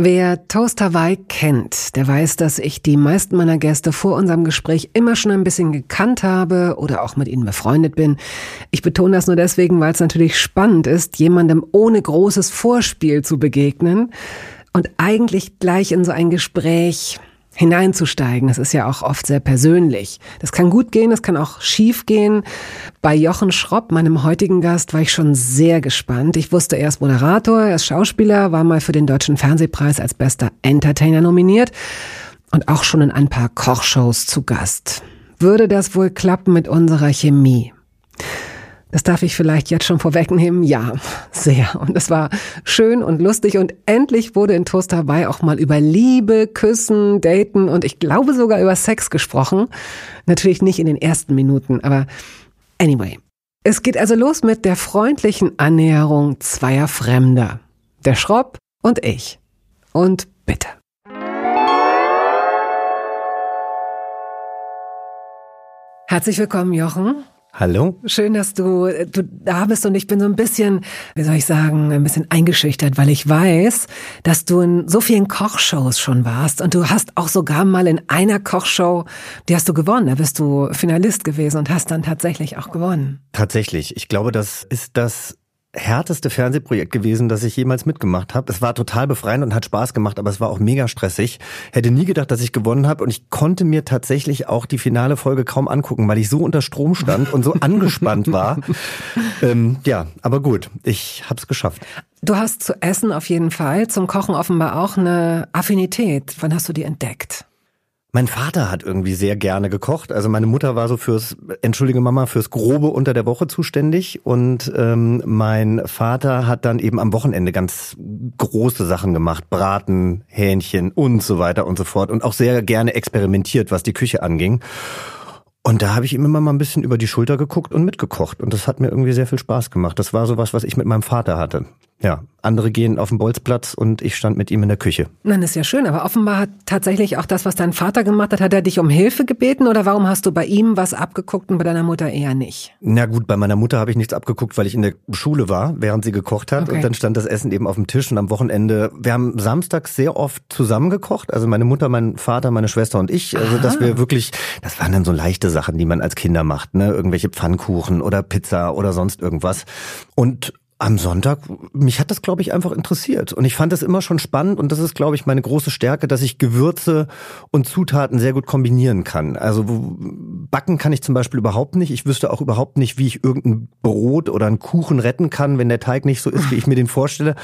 Wer Toast Hawaii kennt, der weiß, dass ich die meisten meiner Gäste vor unserem Gespräch immer schon ein bisschen gekannt habe oder auch mit ihnen befreundet bin. Ich betone das nur deswegen, weil es natürlich spannend ist, jemandem ohne großes Vorspiel zu begegnen und eigentlich gleich in so ein Gespräch hineinzusteigen. Das ist ja auch oft sehr persönlich. Das kann gut gehen, das kann auch schief gehen. Bei Jochen Schropp, meinem heutigen Gast, war ich schon sehr gespannt. Ich wusste, er ist Moderator, er ist Schauspieler, war mal für den Deutschen Fernsehpreis als bester Entertainer nominiert und auch schon in ein paar Kochshows zu Gast. Würde das wohl klappen mit unserer Chemie? Das darf ich vielleicht jetzt schon vorwegnehmen. Ja, sehr. Und es war schön und lustig und endlich wurde in Toast dabei auch mal über Liebe, Küssen, Daten und ich glaube sogar über Sex gesprochen. Natürlich nicht in den ersten Minuten, aber anyway. Es geht also los mit der freundlichen Annäherung zweier Fremder. Der Schropp und ich. Und bitte. Herzlich willkommen, Jochen. Hallo. Schön, dass du, du da bist und ich bin so ein bisschen, wie soll ich sagen, ein bisschen eingeschüchtert, weil ich weiß, dass du in so vielen Kochshows schon warst und du hast auch sogar mal in einer Kochshow, die hast du gewonnen, da bist du Finalist gewesen und hast dann tatsächlich auch gewonnen. Tatsächlich. Ich glaube, das ist das härteste Fernsehprojekt gewesen, das ich jemals mitgemacht habe. Es war total befreiend und hat Spaß gemacht, aber es war auch mega stressig. Hätte nie gedacht, dass ich gewonnen habe und ich konnte mir tatsächlich auch die finale Folge kaum angucken, weil ich so unter Strom stand und so angespannt war. Ähm, ja, aber gut, ich habe es geschafft. Du hast zu essen auf jeden Fall, zum Kochen offenbar auch eine Affinität. Wann hast du die entdeckt? Mein Vater hat irgendwie sehr gerne gekocht. Also meine Mutter war so fürs, entschuldige Mama, fürs Grobe unter der Woche zuständig. Und ähm, mein Vater hat dann eben am Wochenende ganz große Sachen gemacht. Braten, Hähnchen und so weiter und so fort. Und auch sehr gerne experimentiert, was die Küche anging. Und da habe ich ihm immer mal ein bisschen über die Schulter geguckt und mitgekocht. Und das hat mir irgendwie sehr viel Spaß gemacht. Das war so was, was ich mit meinem Vater hatte. Ja, andere gehen auf den Bolzplatz und ich stand mit ihm in der Küche. Nein, ist ja schön, aber offenbar hat tatsächlich auch das, was dein Vater gemacht hat, hat er dich um Hilfe gebeten oder warum hast du bei ihm was abgeguckt und bei deiner Mutter eher nicht? Na gut, bei meiner Mutter habe ich nichts abgeguckt, weil ich in der Schule war, während sie gekocht hat okay. und dann stand das Essen eben auf dem Tisch und am Wochenende, wir haben samstags sehr oft zusammen gekocht, also meine Mutter, mein Vater, meine Schwester und ich, also Aha. dass wir wirklich, das waren dann so leichte Sachen, die man als Kinder macht, ne, irgendwelche Pfannkuchen oder Pizza oder sonst irgendwas und am Sonntag, mich hat das, glaube ich, einfach interessiert. Und ich fand das immer schon spannend und das ist, glaube ich, meine große Stärke, dass ich Gewürze und Zutaten sehr gut kombinieren kann. Also backen kann ich zum Beispiel überhaupt nicht. Ich wüsste auch überhaupt nicht, wie ich irgendein Brot oder einen Kuchen retten kann, wenn der Teig nicht so ist, wie ich mir den vorstelle.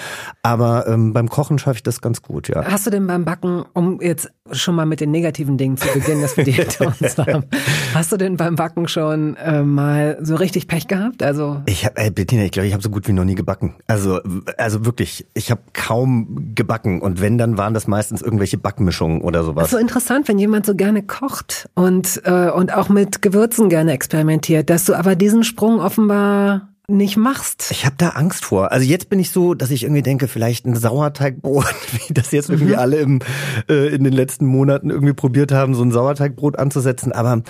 Aber ähm, beim Kochen schaffe ich das ganz gut, ja. Hast du denn beim Backen, um jetzt schon mal mit den negativen Dingen zu beginnen, dass wir die hinter uns haben, hast du denn beim Backen schon äh, mal so richtig Pech gehabt? Also ich habe, äh, Bettina, ich glaube, ich habe so gut wie noch noch nie gebacken. Also, also wirklich, ich habe kaum gebacken und wenn, dann waren das meistens irgendwelche Backmischungen oder sowas. Das ist so interessant, wenn jemand so gerne kocht und, äh, und auch mit Gewürzen gerne experimentiert, dass du aber diesen Sprung offenbar nicht machst. Ich habe da Angst vor. Also jetzt bin ich so, dass ich irgendwie denke, vielleicht ein Sauerteigbrot, wie das jetzt irgendwie mhm. alle im, äh, in den letzten Monaten irgendwie probiert haben, so ein Sauerteigbrot anzusetzen. Aber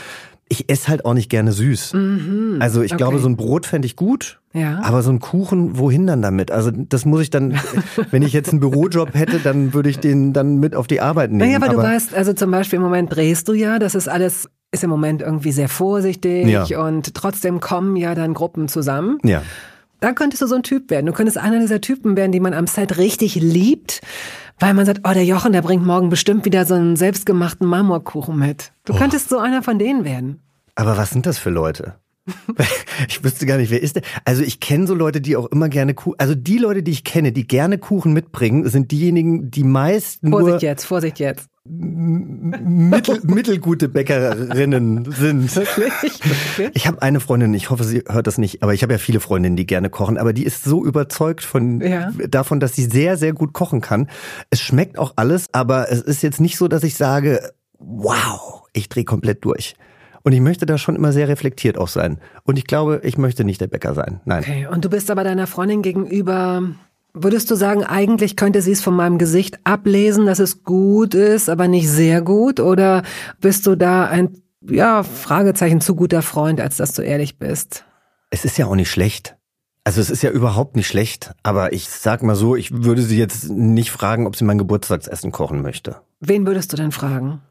ich esse halt auch nicht gerne süß. Mhm, also ich okay. glaube, so ein Brot fände ich gut. Ja. Aber so ein Kuchen, wohin dann damit? Also das muss ich dann, wenn ich jetzt einen Bürojob hätte, dann würde ich den dann mit auf die Arbeit nehmen. Naja, aber, aber du weißt, also zum Beispiel im Moment drehst du ja, das ist alles, ist im Moment irgendwie sehr vorsichtig ja. und trotzdem kommen ja dann Gruppen zusammen. Ja. Da könntest du so ein Typ werden. Du könntest einer dieser Typen werden, die man am Set richtig liebt, weil man sagt, oh, der Jochen, der bringt morgen bestimmt wieder so einen selbstgemachten Marmorkuchen mit. Du oh. könntest so einer von denen werden. Aber was sind das für Leute? ich wüsste gar nicht, wer ist der. Also ich kenne so Leute, die auch immer gerne Kuchen, also die Leute, die ich kenne, die gerne Kuchen mitbringen, sind diejenigen, die meist nur Vorsicht jetzt, Vorsicht jetzt. Mittel, mittelgute Bäckerinnen sind. Wirklich? Ich habe eine Freundin, ich hoffe, sie hört das nicht, aber ich habe ja viele Freundinnen, die gerne kochen, aber die ist so überzeugt von ja. davon, dass sie sehr, sehr gut kochen kann. Es schmeckt auch alles, aber es ist jetzt nicht so, dass ich sage, wow, ich drehe komplett durch. Und ich möchte da schon immer sehr reflektiert auch sein. Und ich glaube, ich möchte nicht der Bäcker sein. Nein. Okay, und du bist aber deiner Freundin gegenüber Würdest du sagen, eigentlich könnte sie es von meinem Gesicht ablesen, dass es gut ist, aber nicht sehr gut? Oder bist du da ein, ja, Fragezeichen zu guter Freund, als dass du ehrlich bist? Es ist ja auch nicht schlecht. Also es ist ja überhaupt nicht schlecht, aber ich sag mal so, ich würde sie jetzt nicht fragen, ob sie mein Geburtstagsessen kochen möchte. Wen würdest du denn fragen?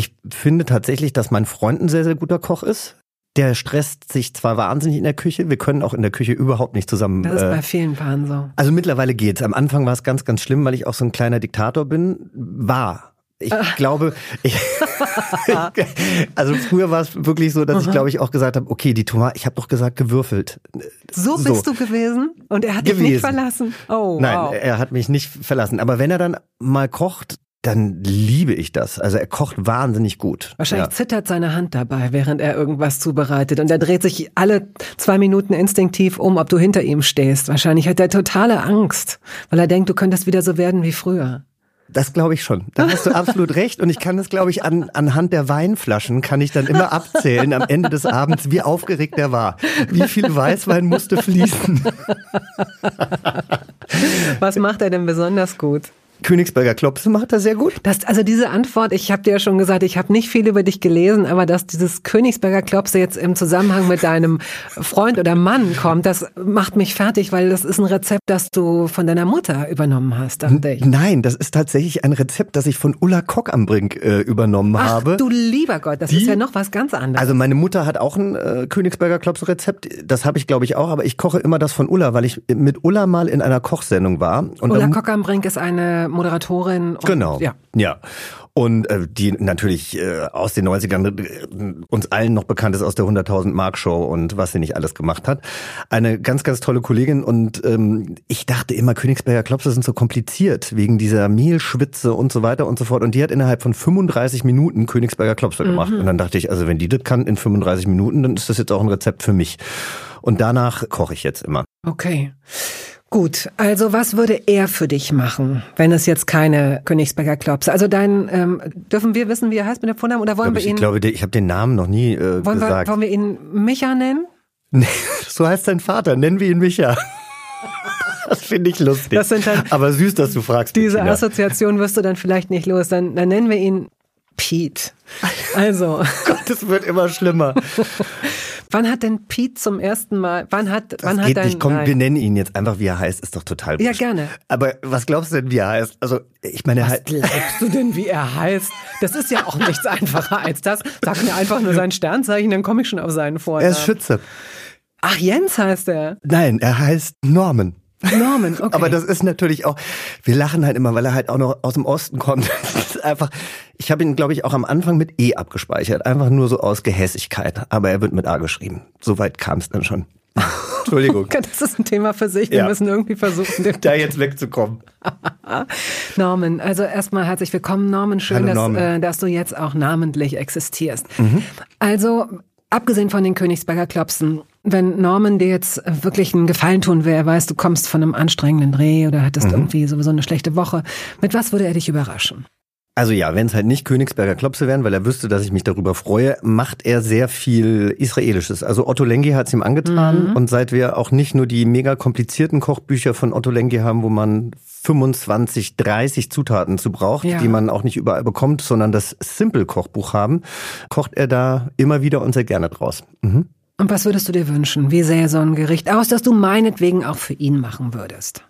Ich finde tatsächlich, dass mein Freund ein sehr, sehr guter Koch ist. Der stresst sich zwar wahnsinnig in der Küche, wir können auch in der Küche überhaupt nicht zusammen. Das ist äh, bei vielen Paaren so. Also mittlerweile geht's. Am Anfang war es ganz, ganz schlimm, weil ich auch so ein kleiner Diktator bin. War. Ich glaube, ich, also früher war es wirklich so, dass Aha. ich glaube ich auch gesagt habe, okay, die Tomaten, ich habe doch gesagt gewürfelt. So, so bist du gewesen und er hat gewesen. dich nicht verlassen. Oh, Nein, wow. er hat mich nicht verlassen. Aber wenn er dann mal kocht, dann liebe ich das. Also er kocht wahnsinnig gut. Wahrscheinlich ja. zittert seine Hand dabei, während er irgendwas zubereitet. Und er dreht sich alle zwei Minuten instinktiv um, ob du hinter ihm stehst. Wahrscheinlich hat er totale Angst, weil er denkt, du könntest wieder so werden wie früher. Das glaube ich schon. Da hast du absolut recht. Und ich kann das, glaube ich, an, anhand der Weinflaschen kann ich dann immer abzählen am Ende des Abends, wie aufgeregt er war. Wie viel Weißwein musste fließen. Was macht er denn besonders gut? Königsberger Klopse macht er sehr gut. Das, also diese Antwort, ich habe dir ja schon gesagt, ich habe nicht viel über dich gelesen, aber dass dieses Königsberger Klopse jetzt im Zusammenhang mit deinem Freund oder Mann kommt, das macht mich fertig, weil das ist ein Rezept, das du von deiner Mutter übernommen hast, dachte ich. Nein, das ist tatsächlich ein Rezept, das ich von Ulla Kock am Brink äh, übernommen Ach, habe. du lieber Gott, das Die, ist ja noch was ganz anderes. Also meine Mutter hat auch ein äh, Königsberger Klopse Rezept, das habe ich glaube ich auch, aber ich koche immer das von Ulla, weil ich mit Ulla mal in einer Kochsendung war. Und Ulla Kock am Brink ist eine Moderatorin. Und, genau. Ja. ja. Und äh, die natürlich äh, aus den 90ern äh, uns allen noch bekannt ist aus der 100.000 Mark Show und was sie nicht alles gemacht hat. Eine ganz, ganz tolle Kollegin und ähm, ich dachte immer, Königsberger Klopse sind so kompliziert wegen dieser Mehlschwitze und so weiter und so fort. Und die hat innerhalb von 35 Minuten Königsberger Klopse gemacht. Mhm. Und dann dachte ich, also wenn die das kann in 35 Minuten, dann ist das jetzt auch ein Rezept für mich. Und danach koche ich jetzt immer. Okay. Gut, also was würde er für dich machen, wenn es jetzt keine Königsberger Klopse? Also dein, ähm, dürfen wir wissen, wie er heißt mit dem Vornamen oder wollen ich wir ihn? Ich glaube, ich habe den Namen noch nie äh, wollen gesagt. Wir, wollen wir ihn Micha nennen? Nee, so heißt sein Vater. Nennen wir ihn Micha. Das finde ich lustig. Das sind dann Aber süß, dass du fragst. Diese Bettina. Assoziation wirst du dann vielleicht nicht los. Dann, dann nennen wir ihn Pete. Also. Gott, es wird immer schlimmer. Wann hat denn Pete zum ersten Mal, wann hat, das wann geht hat dein, nicht. Komm, nein. wir nennen ihn jetzt einfach, wie er heißt, ist doch total wurscht. Ja, gerne. Aber was glaubst du denn, wie er heißt? Also, ich meine, was glaubst du denn, wie er heißt? Das ist ja auch nichts einfacher als das. Sag mir einfach nur sein Sternzeichen, dann komme ich schon auf seinen Vornamen. Er ist Schütze. Ach, Jens heißt er. Nein, er heißt Norman. Norman, okay. Aber das ist natürlich auch, wir lachen halt immer, weil er halt auch noch aus dem Osten kommt. Das ist einfach, ich habe ihn, glaube ich, auch am Anfang mit E abgespeichert. Einfach nur so aus Gehässigkeit. Aber er wird mit A geschrieben. Soweit kam es dann schon. Entschuldigung. das ist ein Thema für sich. Wir ja. müssen irgendwie versuchen, da jetzt wegzukommen. Norman, also erstmal herzlich willkommen, Norman. Schön, Hallo, Norman. Dass, äh, dass du jetzt auch namentlich existierst. Mhm. Also, abgesehen von den Königsberger Klopsen, wenn Norman dir jetzt wirklich einen Gefallen tun will, er weiß, du kommst von einem anstrengenden Dreh oder hattest mhm. irgendwie sowieso eine schlechte Woche, mit was würde er dich überraschen? Also ja, wenn es halt nicht Königsberger Klopse wären, weil er wüsste, dass ich mich darüber freue, macht er sehr viel Israelisches. Also Otto Lengi hat es ihm angetan mhm. und seit wir auch nicht nur die mega komplizierten Kochbücher von Otto Lengi haben, wo man 25, 30 Zutaten zu braucht, ja. die man auch nicht überall bekommt, sondern das Simple-Kochbuch haben, kocht er da immer wieder und sehr gerne draus. Mhm. Und was würdest du dir wünschen? Wie sähe so ein Gericht aus, das du meinetwegen auch für ihn machen würdest?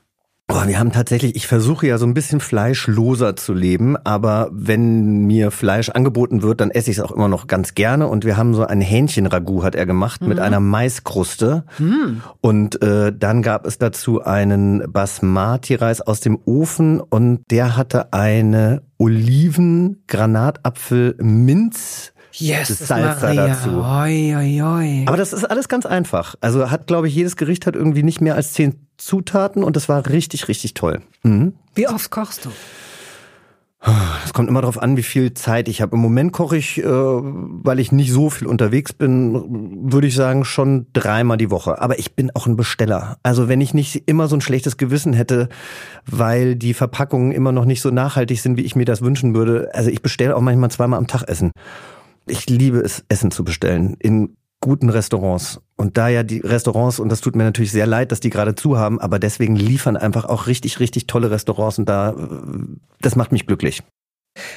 Oh, wir haben tatsächlich, ich versuche ja so ein bisschen fleischloser zu leben, aber wenn mir Fleisch angeboten wird, dann esse ich es auch immer noch ganz gerne. Und wir haben so ein Hähnchenragout, hat er gemacht, mhm. mit einer Maiskruste. Mhm. Und äh, dann gab es dazu einen Basmati-Reis aus dem Ofen und der hatte eine Oliven, Granatapfel, Minz. Yes, Salsa Maria. dazu. Oi, oi, oi. Aber das ist alles ganz einfach. Also hat, glaube ich, jedes Gericht hat irgendwie nicht mehr als zehn Zutaten und das war richtig, richtig toll. Mhm. Wie oft kochst du? Es kommt immer darauf an, wie viel Zeit ich habe. Im Moment koche ich, äh, weil ich nicht so viel unterwegs bin, würde ich sagen, schon dreimal die Woche. Aber ich bin auch ein Besteller. Also wenn ich nicht immer so ein schlechtes Gewissen hätte, weil die Verpackungen immer noch nicht so nachhaltig sind, wie ich mir das wünschen würde. Also ich bestelle auch manchmal zweimal am Tag Essen. Ich liebe es, Essen zu bestellen in guten Restaurants. Und da ja die Restaurants, und das tut mir natürlich sehr leid, dass die gerade zu haben, aber deswegen liefern einfach auch richtig, richtig tolle Restaurants und da, das macht mich glücklich.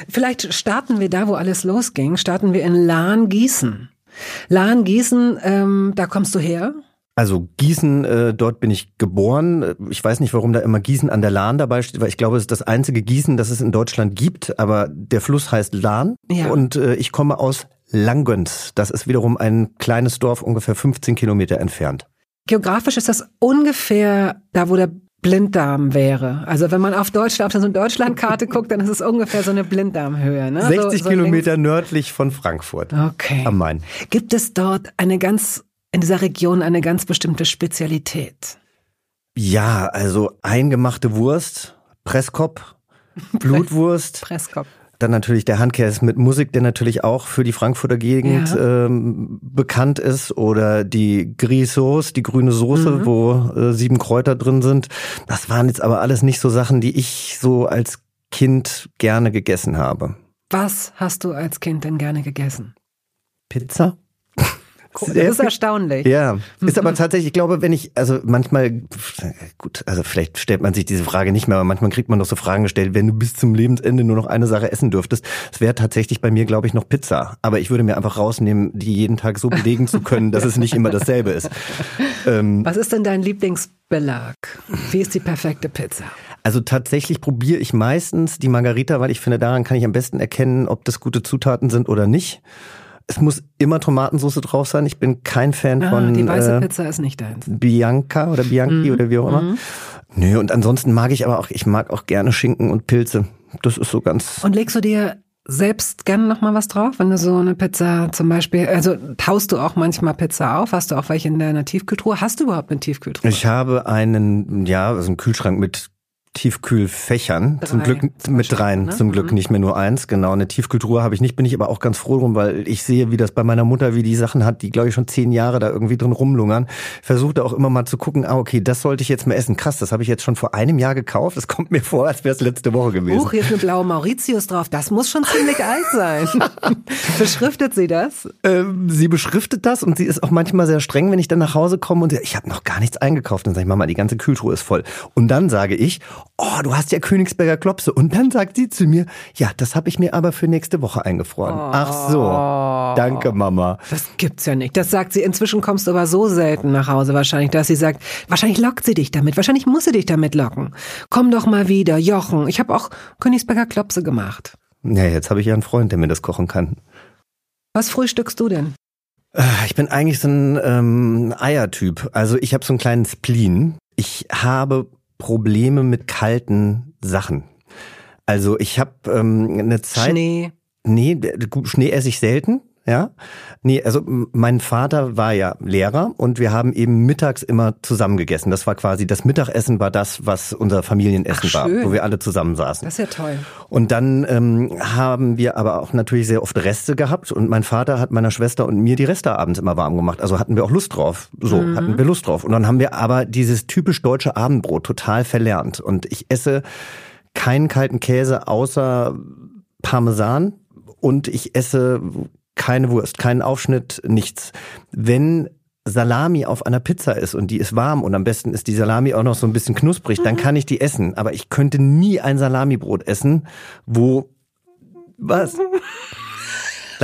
Vielleicht starten wir da, wo alles losging, starten wir in Lahn-Gießen. Lahn-Gießen, ähm, da kommst du her? Also Gießen, äh, dort bin ich geboren. Ich weiß nicht, warum da immer Gießen an der Lahn dabei steht, weil ich glaube, es ist das einzige Gießen, das es in Deutschland gibt. Aber der Fluss heißt Lahn ja. und äh, ich komme aus Langöns. Das ist wiederum ein kleines Dorf, ungefähr 15 Kilometer entfernt. Geografisch ist das ungefähr da, wo der Blinddarm wäre. Also wenn man auf Deutschland, auf so eine Deutschlandkarte guckt, dann ist es ungefähr so eine Blinddarmhöhe. Ne? 60 so, so Kilometer nördlich von Frankfurt. Okay. Am Main. Gibt es dort eine ganz, in dieser Region eine ganz bestimmte Spezialität? Ja, also eingemachte Wurst, Presskopf, Blutwurst. Presskopf. Dann natürlich der Handkäse mit Musik, der natürlich auch für die Frankfurter Gegend ja. ähm, bekannt ist. Oder die Grisauce, die grüne Soße, mhm. wo äh, sieben Kräuter drin sind. Das waren jetzt aber alles nicht so Sachen, die ich so als Kind gerne gegessen habe. Was hast du als Kind denn gerne gegessen? Pizza. Das ist erstaunlich. Ja, ist aber tatsächlich, ich glaube, wenn ich, also manchmal, gut, also vielleicht stellt man sich diese Frage nicht mehr, aber manchmal kriegt man doch so Fragen gestellt, wenn du bis zum Lebensende nur noch eine Sache essen dürftest. Es wäre tatsächlich bei mir, glaube ich, noch Pizza. Aber ich würde mir einfach rausnehmen, die jeden Tag so belegen zu können, dass es nicht immer dasselbe ist. Ähm, Was ist denn dein Lieblingsbelag? Wie ist die perfekte Pizza? Also tatsächlich probiere ich meistens die Margarita, weil ich finde, daran kann ich am besten erkennen, ob das gute Zutaten sind oder nicht. Es muss immer Tomatensauce drauf sein. Ich bin kein Fan ah, von. Die weiße äh, Pizza ist nicht deins. Bianca oder Bianchi mm. oder wie auch immer. Mm. Nö, und ansonsten mag ich aber auch, ich mag auch gerne Schinken und Pilze. Das ist so ganz. Und legst du dir selbst gerne noch mal was drauf, wenn du so eine Pizza zum Beispiel, also taust du auch manchmal Pizza auf? Hast du auch welche in deiner Tiefkühltruhe? Hast du überhaupt eine Tiefkühltruhe? Ich habe einen, ja, also einen Kühlschrank mit Tiefkühlfächern. Drei, zum Glück mit dreien, ne? zum Glück mhm. nicht mehr nur eins. Genau, eine Tiefkühltruhe habe ich nicht, bin ich aber auch ganz froh drum, weil ich sehe, wie das bei meiner Mutter, wie die Sachen hat, die glaube ich schon zehn Jahre da irgendwie drin rumlungern. Versuchte auch immer mal zu gucken, ah okay, das sollte ich jetzt mal essen. Krass, das habe ich jetzt schon vor einem Jahr gekauft. Das kommt mir vor, als wäre es letzte Woche gewesen. Huch, hier ist eine blaue Mauritius drauf. Das muss schon ziemlich alt sein. Beschriftet sie das? Ähm, sie beschriftet das und sie ist auch manchmal sehr streng, wenn ich dann nach Hause komme und ich habe noch gar nichts eingekauft. Dann sage ich, Mama, die ganze Kühltruhe ist voll. Und dann sage ich, oh, du hast ja Königsberger Klopse. Und dann sagt sie zu mir, ja, das habe ich mir aber für nächste Woche eingefroren. Oh. Ach so, danke Mama. Das gibt's ja nicht. Das sagt sie. Inzwischen kommst du aber so selten nach Hause wahrscheinlich, dass sie sagt, wahrscheinlich lockt sie dich damit. Wahrscheinlich muss sie dich damit locken. Komm doch mal wieder, Jochen. Ich habe auch Königsberger Klopse gemacht. Ja, jetzt habe ich ja einen Freund, der mir das kochen kann. Was frühstückst du denn? Äh, ich bin eigentlich so ein ähm, Eiertyp. Also ich habe so einen kleinen Spleen. Ich habe Probleme mit kalten Sachen. Also ich habe ähm, eine Zeit. Schnee. Nee, Schnee esse ich selten. Ja, nee, also mein Vater war ja Lehrer und wir haben eben mittags immer zusammen gegessen. Das war quasi das Mittagessen war das, was unser Familienessen Ach, war, wo wir alle zusammen saßen. Das ist ja toll. Und dann ähm, haben wir aber auch natürlich sehr oft Reste gehabt und mein Vater hat meiner Schwester und mir die Reste abends immer warm gemacht. Also hatten wir auch Lust drauf. So mhm. hatten wir Lust drauf. Und dann haben wir aber dieses typisch deutsche Abendbrot total verlernt. Und ich esse keinen kalten Käse außer Parmesan und ich esse keine Wurst, keinen Aufschnitt, nichts. Wenn Salami auf einer Pizza ist und die ist warm und am besten ist die Salami auch noch so ein bisschen knusprig, mhm. dann kann ich die essen. Aber ich könnte nie ein Salamibrot essen, wo was?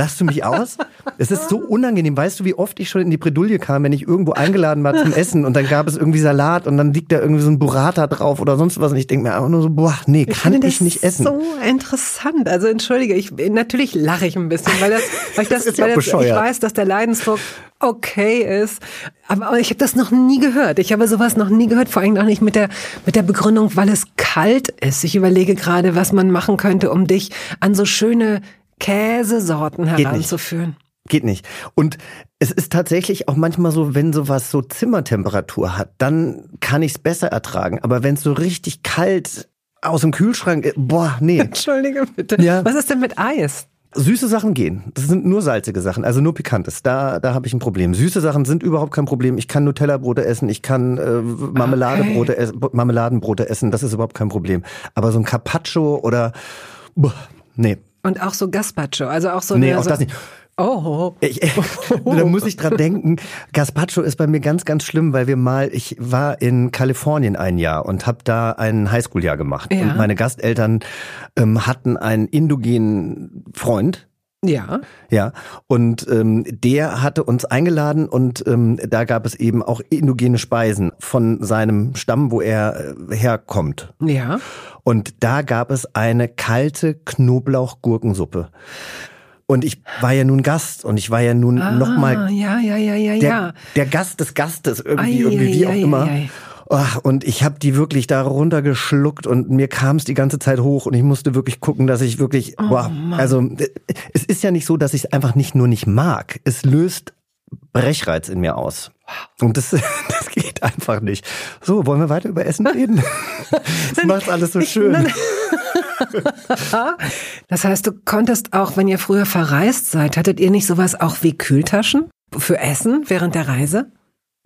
Lachst du mich aus? Es ist so unangenehm. Weißt du, wie oft ich schon in die Bredouille kam, wenn ich irgendwo eingeladen war zum Essen und dann gab es irgendwie Salat und dann liegt da irgendwie so ein Burrata drauf oder sonst was und ich denke mir einfach nur so, boah, nee, ich kann ich nicht essen. So interessant. Also entschuldige, ich natürlich lache ich ein bisschen, weil das, weil ich das, das weil das, ich weiß, dass der Leidensdruck okay ist. Aber, aber ich habe das noch nie gehört. Ich habe sowas noch nie gehört, vor allem auch nicht mit der, mit der Begründung, weil es kalt ist. Ich überlege gerade, was man machen könnte, um dich an so schöne Käsesorten heranzuführen. Geht nicht. Und es ist tatsächlich auch manchmal so, wenn sowas so Zimmertemperatur hat, dann kann ich es besser ertragen. Aber wenn es so richtig kalt aus dem Kühlschrank, boah, nee. Entschuldige bitte. Ja. Was ist denn mit Eis? Süße Sachen gehen. Das sind nur salzige Sachen, also nur pikantes. Da, da habe ich ein Problem. Süße Sachen sind überhaupt kein Problem. Ich kann Nutella-Brote essen, ich kann äh, Marmeladebrote okay. essen, Marmeladenbrote essen. Das ist überhaupt kein Problem. Aber so ein Carpaccio oder boah, nee, und auch so Gazpacho, also auch so Nee, auch so das nicht. Oh. Ich, da muss ich dran denken. Gazpacho ist bei mir ganz, ganz schlimm, weil wir mal, ich war in Kalifornien ein Jahr und habe da ein Highschool-Jahr gemacht. Ja. Und meine Gasteltern ähm, hatten einen indogenen Freund, ja. Ja. Und ähm, der hatte uns eingeladen und ähm, da gab es eben auch indogene Speisen von seinem Stamm, wo er äh, herkommt. Ja. Und da gab es eine kalte Knoblauch-Gurkensuppe. Und ich war ja nun Gast und ich war ja nun ah, noch mal ja, ja, ja, ja, der, ja. der Gast des Gastes irgendwie, ai, irgendwie wie ai, auch ai, immer. Ach, und ich habe die wirklich da runtergeschluckt und mir kam es die ganze Zeit hoch und ich musste wirklich gucken, dass ich wirklich, oh, boah, also es ist ja nicht so, dass ich es einfach nicht nur nicht mag. Es löst Brechreiz in mir aus. Und das, das geht einfach nicht. So, wollen wir weiter über Essen reden? Das macht alles so schön. Das heißt, du konntest auch, wenn ihr früher verreist seid, hattet ihr nicht sowas auch wie Kühltaschen für Essen während der Reise?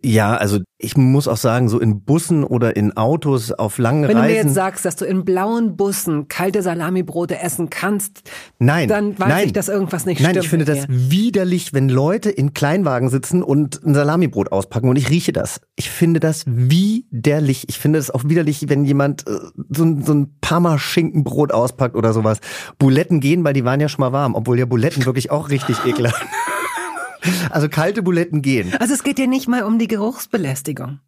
Ja, also ich muss auch sagen, so in Bussen oder in Autos auf langen Reisen. Wenn du mir jetzt sagst, dass du in blauen Bussen kalte Salamibrote essen kannst, nein, dann weiß nein, ich, dass irgendwas nicht nein, stimmt. Nein, ich finde das widerlich, wenn Leute in Kleinwagen sitzen und ein Salamibrot auspacken und ich rieche das. Ich finde das widerlich. Ich finde es auch widerlich, wenn jemand äh, so, ein, so ein Parma-Schinkenbrot auspackt oder sowas. Buletten gehen, weil die waren ja schon mal warm, obwohl ja Buletten wirklich auch richtig ekelhaft also kalte Buletten gehen. Also es geht dir nicht mal um die Geruchsbelästigung.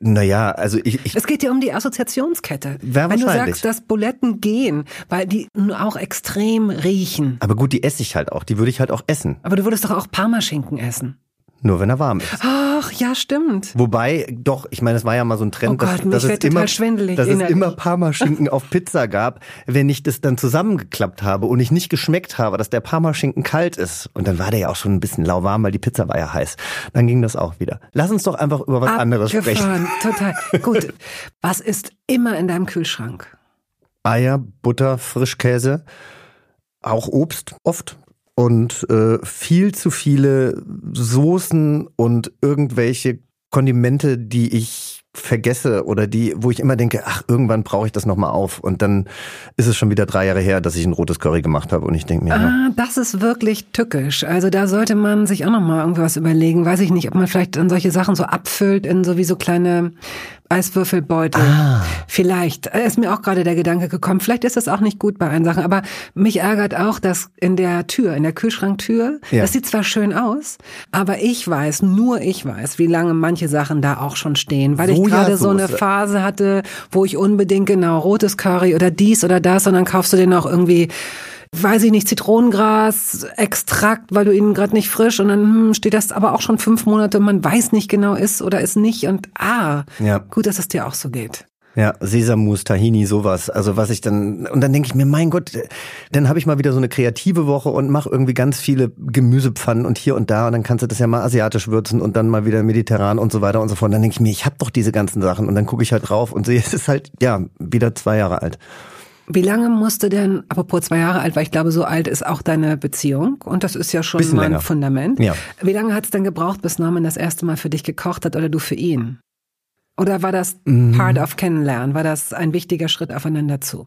Naja, also ich, ich. Es geht ja um die Assoziationskette. Wenn du sagst, dass Buletten gehen, weil die auch extrem riechen. Aber gut, die esse ich halt auch. Die würde ich halt auch essen. Aber du würdest doch auch Parmaschinken essen. Nur wenn er warm ist. Ach, ja, stimmt. Wobei, doch, ich meine, es war ja mal so ein Trend, oh Gott, dass, dass, es, immer, dass es immer Parmaschinken auf Pizza gab, wenn ich das dann zusammengeklappt habe und ich nicht geschmeckt habe, dass der Parmaschinken kalt ist. Und dann war der ja auch schon ein bisschen lauwarm, weil die Pizza war ja heiß. Dann ging das auch wieder. Lass uns doch einfach über was Abgefahren, anderes sprechen. Total. Gut. Was ist immer in deinem Kühlschrank? Eier, Butter, Frischkäse, auch Obst oft und äh, viel zu viele Soßen und irgendwelche Kondimente, die ich vergesse oder die, wo ich immer denke, ach, irgendwann brauche ich das nochmal auf. Und dann ist es schon wieder drei Jahre her, dass ich ein rotes Curry gemacht habe. Und ich denke mir, ah, das ist wirklich tückisch. Also da sollte man sich auch nochmal irgendwas überlegen. Weiß ich nicht, ob man vielleicht dann solche Sachen so abfüllt in sowieso kleine Eiswürfelbeutel. Ah. Vielleicht äh, ist mir auch gerade der Gedanke gekommen. Vielleicht ist das auch nicht gut bei allen Sachen, aber mich ärgert auch, dass in der Tür, in der Kühlschranktür, ja. das sieht zwar schön aus, aber ich weiß, nur ich weiß, wie lange manche Sachen da auch schon stehen, weil ich gerade so eine Phase hatte, wo ich unbedingt genau rotes Curry oder dies oder das und dann kaufst du den auch irgendwie weiß ich nicht, Zitronengras, Extrakt, weil du ihn gerade nicht frisch und dann hm, steht das aber auch schon fünf Monate und man weiß nicht genau ist oder ist nicht und ah, ja. gut, dass es dir auch so geht. Ja, Sesammus, Tahini, sowas. Also was ich dann und dann denke ich mir, mein Gott, dann habe ich mal wieder so eine kreative Woche und mache irgendwie ganz viele Gemüsepfannen und hier und da und dann kannst du das ja mal asiatisch würzen und dann mal wieder mediterran und so weiter und so fort. Und dann denke ich mir, ich habe doch diese ganzen Sachen und dann gucke ich halt drauf und sehe, es ist halt ja wieder zwei Jahre alt. Wie lange musste denn, apropos zwei Jahre alt, weil ich glaube, so alt ist auch deine Beziehung und das ist ja schon Bisschen mal ein länger. Fundament. Ja. Wie lange hat es denn gebraucht, bis Norman das erste Mal für dich gekocht hat oder du für ihn? Oder war das mhm. Part of Kennenlernen? War das ein wichtiger Schritt aufeinander zu?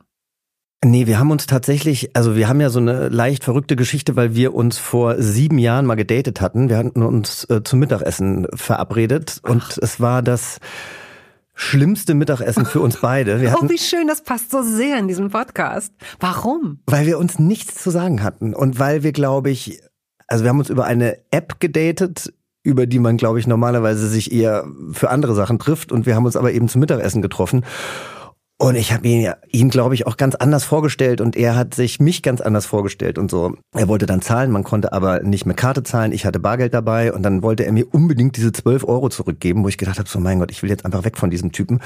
Nee, wir haben uns tatsächlich, also wir haben ja so eine leicht verrückte Geschichte, weil wir uns vor sieben Jahren mal gedatet hatten. Wir hatten uns äh, zum Mittagessen verabredet Ach. und es war das schlimmste Mittagessen für uns beide. Wir hatten, oh, wie schön, das passt so sehr in diesem Podcast. Warum? Weil wir uns nichts zu sagen hatten und weil wir, glaube ich, also wir haben uns über eine App gedatet, über die man, glaube ich, normalerweise sich eher für andere Sachen trifft und wir haben uns aber eben zum Mittagessen getroffen. Und ich habe ihn, ihn glaube ich, auch ganz anders vorgestellt und er hat sich mich ganz anders vorgestellt und so. Er wollte dann zahlen, man konnte aber nicht mit Karte zahlen. Ich hatte Bargeld dabei und dann wollte er mir unbedingt diese 12 Euro zurückgeben, wo ich gedacht habe, so mein Gott, ich will jetzt einfach weg von diesem Typen.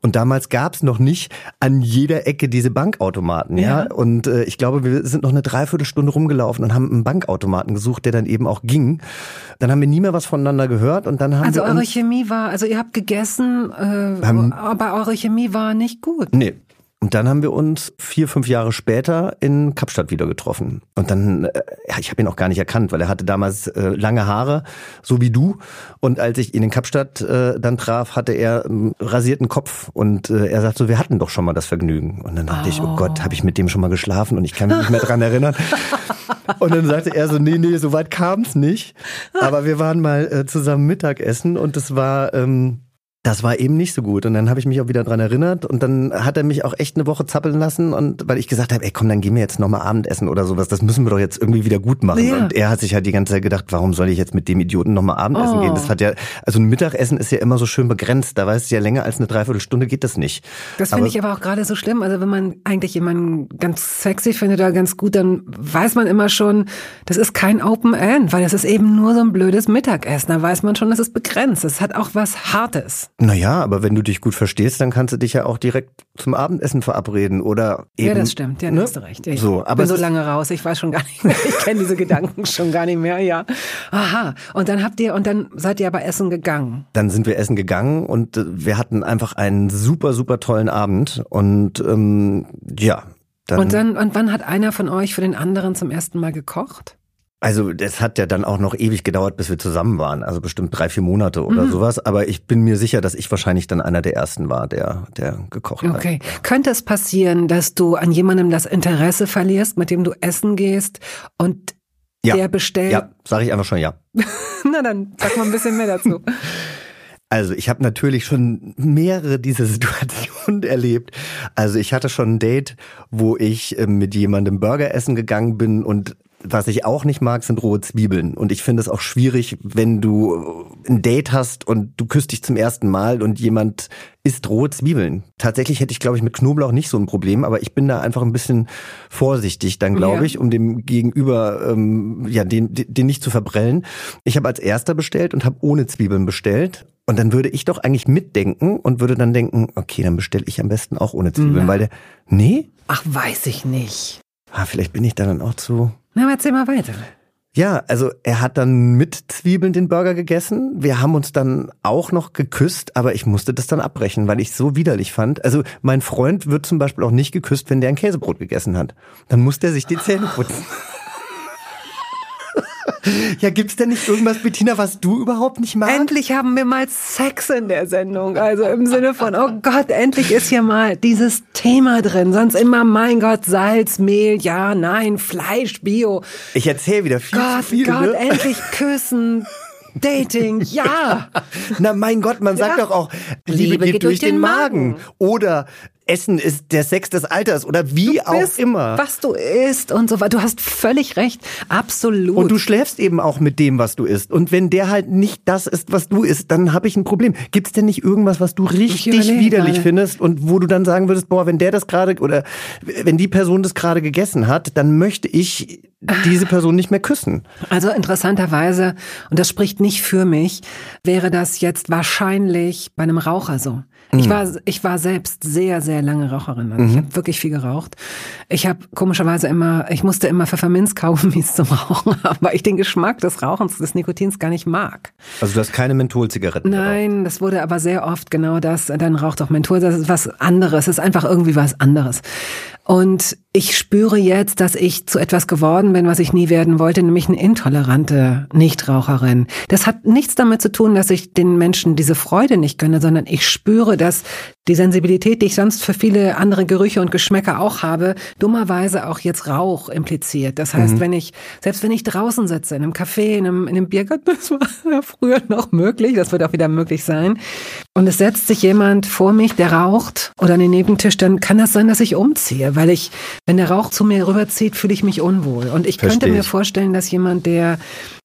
Und damals gab es noch nicht an jeder Ecke diese Bankautomaten, ja. ja? Und äh, ich glaube, wir sind noch eine Dreiviertelstunde rumgelaufen und haben einen Bankautomaten gesucht, der dann eben auch ging. Dann haben wir nie mehr was voneinander gehört und dann haben also wir eure Chemie war, also ihr habt gegessen, äh, haben, aber eure Chemie war nicht gut. Nee. Und dann haben wir uns vier, fünf Jahre später in Kapstadt wieder getroffen. Und dann, äh, ja, ich habe ihn auch gar nicht erkannt, weil er hatte damals äh, lange Haare, so wie du. Und als ich ihn in Kapstadt äh, dann traf, hatte er einen rasierten Kopf. Und äh, er sagt so, wir hatten doch schon mal das Vergnügen. Und dann dachte oh. ich, oh Gott, habe ich mit dem schon mal geschlafen? Und ich kann mich nicht mehr dran erinnern. Und dann sagte er so, nee, nee, so weit kam's nicht. Aber wir waren mal äh, zusammen Mittagessen und es war... Ähm, das war eben nicht so gut. Und dann habe ich mich auch wieder dran erinnert. Und dann hat er mich auch echt eine Woche zappeln lassen. Und weil ich gesagt habe, ey komm, dann gehen wir jetzt nochmal Abendessen oder sowas. Das müssen wir doch jetzt irgendwie wieder gut machen. Ja. Und er hat sich halt die ganze Zeit gedacht, warum soll ich jetzt mit dem Idioten nochmal Abendessen oh. gehen? Das hat ja, also ein Mittagessen ist ja immer so schön begrenzt. Da weißt du ja länger als eine Dreiviertelstunde geht das nicht. Das finde ich aber auch gerade so schlimm. Also wenn man eigentlich jemanden ganz sexy findet oder ganz gut, dann weiß man immer schon, das ist kein Open End, weil das ist eben nur so ein blödes Mittagessen. Da weiß man schon, das ist begrenzt. Es hat auch was Hartes. Naja, aber wenn du dich gut verstehst, dann kannst du dich ja auch direkt zum Abendessen verabreden oder eben. Ja, das stimmt, ja, ne? hast du recht. Ich so, aber bin so lange raus, ich weiß schon gar nicht mehr. Ich kenne diese Gedanken schon gar nicht mehr, ja. Aha. Und dann habt ihr, und dann seid ihr aber essen gegangen. Dann sind wir essen gegangen und äh, wir hatten einfach einen super, super tollen Abend und ähm, ja. Dann und dann, und wann hat einer von euch für den anderen zum ersten Mal gekocht? Also das hat ja dann auch noch ewig gedauert, bis wir zusammen waren. Also bestimmt drei, vier Monate oder mhm. sowas. Aber ich bin mir sicher, dass ich wahrscheinlich dann einer der ersten war, der, der gekocht okay. hat. Okay. Könnte es passieren, dass du an jemandem das Interesse verlierst, mit dem du essen gehst und ja. der bestellt? Ja, sage ich einfach schon ja. Na dann, sag mal ein bisschen mehr dazu. Also ich habe natürlich schon mehrere dieser Situationen erlebt. Also ich hatte schon ein Date, wo ich äh, mit jemandem Burger essen gegangen bin und was ich auch nicht mag, sind rohe Zwiebeln. Und ich finde es auch schwierig, wenn du ein Date hast und du küsst dich zum ersten Mal und jemand isst rohe Zwiebeln. Tatsächlich hätte ich, glaube ich, mit Knoblauch nicht so ein Problem, aber ich bin da einfach ein bisschen vorsichtig dann, glaube ja. ich, um dem Gegenüber, ähm, ja, den, den nicht zu verbrellen. Ich habe als erster bestellt und habe ohne Zwiebeln bestellt. Und dann würde ich doch eigentlich mitdenken und würde dann denken, okay, dann bestelle ich am besten auch ohne Zwiebeln, ja. weil der, nee? Ach, weiß ich nicht. Ah, vielleicht bin ich da dann auch zu na, erzähl mal weiter. Ja, also er hat dann mit Zwiebeln den Burger gegessen. Wir haben uns dann auch noch geküsst, aber ich musste das dann abbrechen, weil ich es so widerlich fand. Also mein Freund wird zum Beispiel auch nicht geküsst, wenn der ein Käsebrot gegessen hat. Dann muss der sich die Zähne putzen. Ja, gibt's denn nicht irgendwas, Bettina, was du überhaupt nicht magst? Endlich haben wir mal Sex in der Sendung. Also im Sinne von, oh Gott, endlich ist hier mal dieses Thema drin. Sonst immer, mein Gott, Salz, Mehl, ja, nein, Fleisch, Bio. Ich erzähle wieder viel Gott, zu viel. Gott, ne? endlich küssen. Dating, ja. Na mein Gott, man sagt ja. doch auch, Liebe, Liebe geht, geht, durch, den, den Magen. Magen. Oder Essen ist der Sex des Alters oder wie du auch immer. Was du isst und so weiter. Du hast völlig recht. Absolut. Und du schläfst eben auch mit dem, was du isst. Und wenn der halt nicht das ist, was du isst, dann habe ich ein Problem. Gibt es denn nicht irgendwas, was du richtig widerlich gerade. findest und wo du dann sagen würdest, boah, wenn der das gerade oder wenn die Person das gerade gegessen hat, dann möchte ich diese Person nicht mehr küssen. Also interessanterweise, und das spricht nicht für mich, wäre das jetzt wahrscheinlich bei einem Raucher so. Ich mhm. war, ich war selbst sehr, sehr lange Raucherin. Also mhm. Ich habe wirklich viel geraucht. Ich habe komischerweise immer, ich musste immer Pfefferminzkaugummis zum Rauchen haben, weil ich den Geschmack des Rauchens, des Nikotins gar nicht mag. Also du hast keine Mentholzigaretten Nein, geraucht. das wurde aber sehr oft genau das. Dann raucht auch Menthol. Das ist was anderes. Das ist einfach irgendwie was anderes. Und ich spüre jetzt, dass ich zu etwas geworden bin, was ich nie werden wollte, nämlich eine intolerante Nichtraucherin. Das hat nichts damit zu tun, dass ich den Menschen diese Freude nicht gönne, sondern ich spüre, dass die Sensibilität, die ich sonst für viele andere Gerüche und Geschmäcker auch habe, dummerweise auch jetzt Rauch impliziert. Das heißt, mhm. wenn ich, selbst wenn ich draußen sitze, in einem Café, in einem, in einem Biergarten, das war ja früher noch möglich, das wird auch wieder möglich sein, und es setzt sich jemand vor mich, der raucht oder an den Nebentisch, dann kann das sein, dass ich umziehe, weil ich, wenn der Rauch zu mir rüberzieht, fühle ich mich unwohl. Und ich Versteh könnte mir vorstellen, dass jemand, der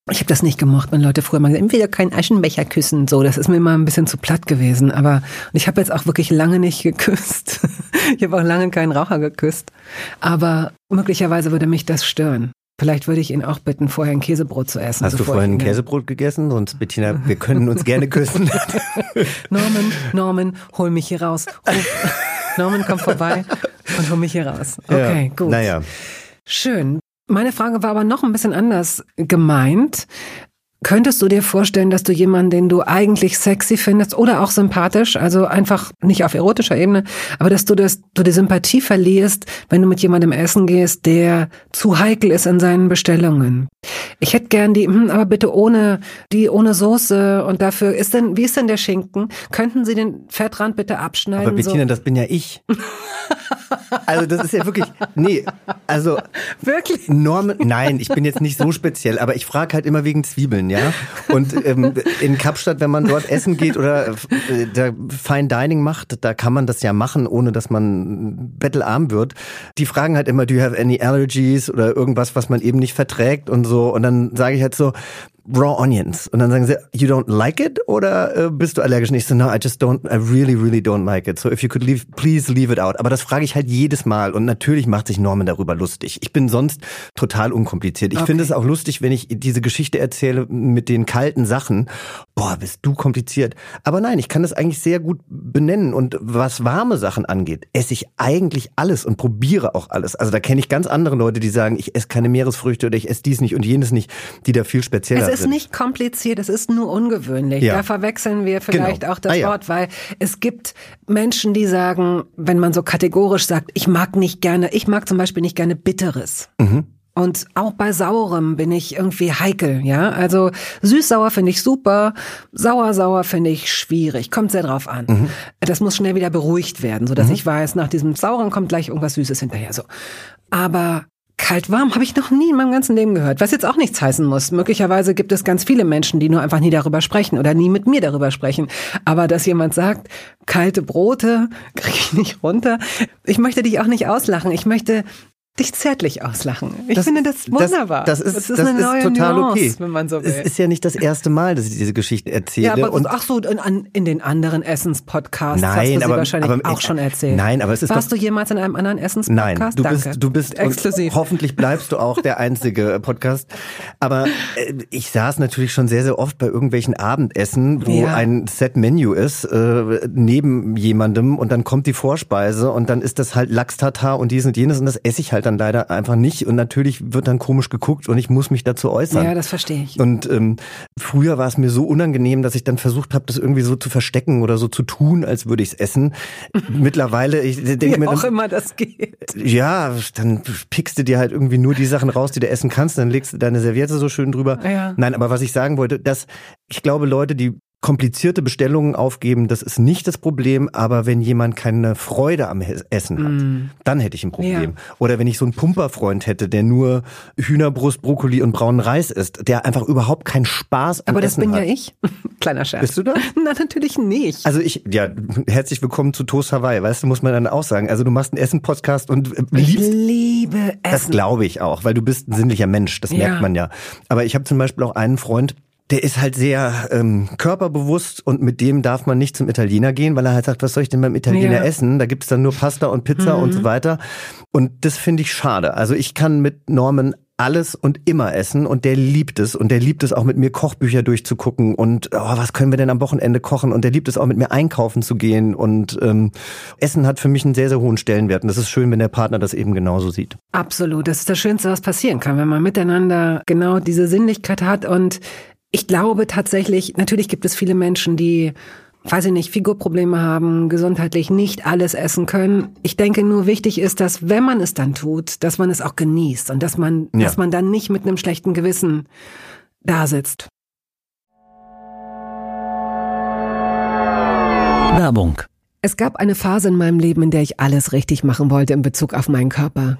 ich habe das nicht gemocht, wenn Leute früher mal gesagt, entweder keinen Aschenbecher küssen, so, das ist mir immer ein bisschen zu platt gewesen. Aber ich habe jetzt auch wirklich lange nicht geküsst. ich habe auch lange keinen Raucher geküsst. Aber möglicherweise würde mich das stören. Vielleicht würde ich ihn auch bitten, vorher ein Käsebrot zu essen. Hast du vorher ein Käsebrot gegessen? Sonst, Bettina, wir können uns gerne küssen. Norman, Norman, hol mich hier raus. Norman, komm vorbei und hol mich hier raus. Okay, ja, gut. Naja. Schön. Meine Frage war aber noch ein bisschen anders gemeint. Könntest du dir vorstellen, dass du jemanden, den du eigentlich sexy findest oder auch sympathisch, also einfach nicht auf erotischer Ebene, aber dass du das, du die Sympathie verlierst, wenn du mit jemandem essen gehst, der zu heikel ist in seinen Bestellungen? Ich hätte gern die, hm, aber bitte ohne, die ohne Soße und dafür ist denn, wie ist denn der Schinken? Könnten Sie den Fettrand bitte abschneiden? Aber Bettina, so? das bin ja ich. Also das ist ja wirklich, nee, also wirklich Norman, nein, ich bin jetzt nicht so speziell, aber ich frage halt immer wegen Zwiebeln, ja. Und ähm, in Kapstadt, wenn man dort essen geht oder äh, da Fine Dining macht, da kann man das ja machen, ohne dass man bettelarm wird. Die fragen halt immer, do you have any allergies oder irgendwas, was man eben nicht verträgt und so. Und dann sage ich halt so, raw onions. Und dann sagen sie, you don't like it? Oder äh, bist du allergisch? Und ich so, no, I just don't, I really, really don't like it. So if you could leave, please leave it out. Aber das frage ich halt jedes Mal. Und natürlich macht sich Norman darüber lustig. Ich bin sonst total unkompliziert. Ich okay. finde es auch lustig, wenn ich diese Geschichte erzähle mit den kalten Sachen. Boah, bist du kompliziert. Aber nein, ich kann das eigentlich sehr gut benennen. Und was warme Sachen angeht, esse ich eigentlich alles und probiere auch alles. Also da kenne ich ganz andere Leute, die sagen, ich esse keine Meeresfrüchte oder ich esse dies nicht und jenes nicht, die da viel spezieller ist nicht kompliziert, es ist nur ungewöhnlich. Ja. Da verwechseln wir vielleicht genau. auch das ah, ja. Wort, weil es gibt Menschen, die sagen, wenn man so kategorisch sagt, ich mag nicht gerne, ich mag zum Beispiel nicht gerne Bitteres. Mhm. Und auch bei Saurem bin ich irgendwie heikel, ja. Also süß-sauer finde ich super, sauer-sauer finde ich schwierig. Kommt sehr drauf an. Mhm. Das muss schnell wieder beruhigt werden, so dass mhm. ich weiß, nach diesem Sauren kommt gleich irgendwas Süßes hinterher, so. Aber Kalt-warm habe ich noch nie in meinem ganzen Leben gehört, was jetzt auch nichts heißen muss. Möglicherweise gibt es ganz viele Menschen, die nur einfach nie darüber sprechen oder nie mit mir darüber sprechen. Aber dass jemand sagt, kalte Brote kriege ich nicht runter. Ich möchte dich auch nicht auslachen. Ich möchte dich zärtlich auslachen. Ich das, finde das wunderbar. Das, das ist, das ist, das ist total Nuance, okay. Wenn man so will. Es ist ja nicht das erste Mal, dass ich diese Geschichte erzähle. Ja, aber und ach so, in, in den anderen Essenspodcasts nein, hast du aber, sie wahrscheinlich aber, auch schon erzählt. Nein, aber es ist Warst doch, du jemals in einem anderen Essenspodcast? Nein, du Danke. bist, du bist exklusiv. Hoffentlich bleibst du auch der einzige Podcast. Aber äh, ich saß natürlich schon sehr, sehr oft bei irgendwelchen Abendessen, wo ja. ein Set-Menü ist, äh, neben jemandem und dann kommt die Vorspeise und dann ist das halt Lachs-Tatar und dies und jenes und das esse ich halt dann leider einfach nicht. Und natürlich wird dann komisch geguckt und ich muss mich dazu äußern. Ja, das verstehe ich. Und ähm, früher war es mir so unangenehm, dass ich dann versucht habe, das irgendwie so zu verstecken oder so zu tun, als würde ich es essen. Mittlerweile, ich denke Wie mir. auch dann, immer das geht. Ja, dann pickst du dir halt irgendwie nur die Sachen raus, die du essen kannst, dann legst du deine Serviette so schön drüber. Ja. Nein, aber was ich sagen wollte, dass ich glaube, Leute, die komplizierte Bestellungen aufgeben, das ist nicht das Problem, aber wenn jemand keine Freude am Essen hat, mm. dann hätte ich ein Problem. Ja. Oder wenn ich so einen Pumperfreund hätte, der nur Hühnerbrust, Brokkoli und braunen Reis isst, der einfach überhaupt keinen Spaß am aber Essen hat. Aber das bin ja ich. Kleiner Scherz. Bist du da? Na, natürlich nicht. Also ich, ja, herzlich willkommen zu Toast Hawaii, weißt du, muss man dann auch sagen. Also du machst einen Essen-Podcast und äh, liebst, ich liebe Essen. Das glaube ich auch, weil du bist ein sinnlicher Mensch, das ja. merkt man ja. Aber ich habe zum Beispiel auch einen Freund, der ist halt sehr ähm, körperbewusst und mit dem darf man nicht zum Italiener gehen, weil er halt sagt, was soll ich denn beim Italiener ja. essen? Da gibt's dann nur Pasta und Pizza mhm. und so weiter. Und das finde ich schade. Also ich kann mit Norman alles und immer essen und der liebt es und der liebt es auch mit mir Kochbücher durchzugucken und oh, was können wir denn am Wochenende kochen und der liebt es auch mit mir einkaufen zu gehen und ähm, Essen hat für mich einen sehr sehr hohen Stellenwert und das ist schön, wenn der Partner das eben genauso sieht. Absolut, das ist das Schönste, was passieren kann, wenn man miteinander genau diese Sinnlichkeit hat und ich glaube tatsächlich, natürlich gibt es viele Menschen, die, weiß ich nicht, Figurprobleme haben, gesundheitlich nicht alles essen können. Ich denke nur wichtig ist, dass wenn man es dann tut, dass man es auch genießt und dass man, ja. dass man dann nicht mit einem schlechten Gewissen da sitzt. Werbung. Es gab eine Phase in meinem Leben, in der ich alles richtig machen wollte in Bezug auf meinen Körper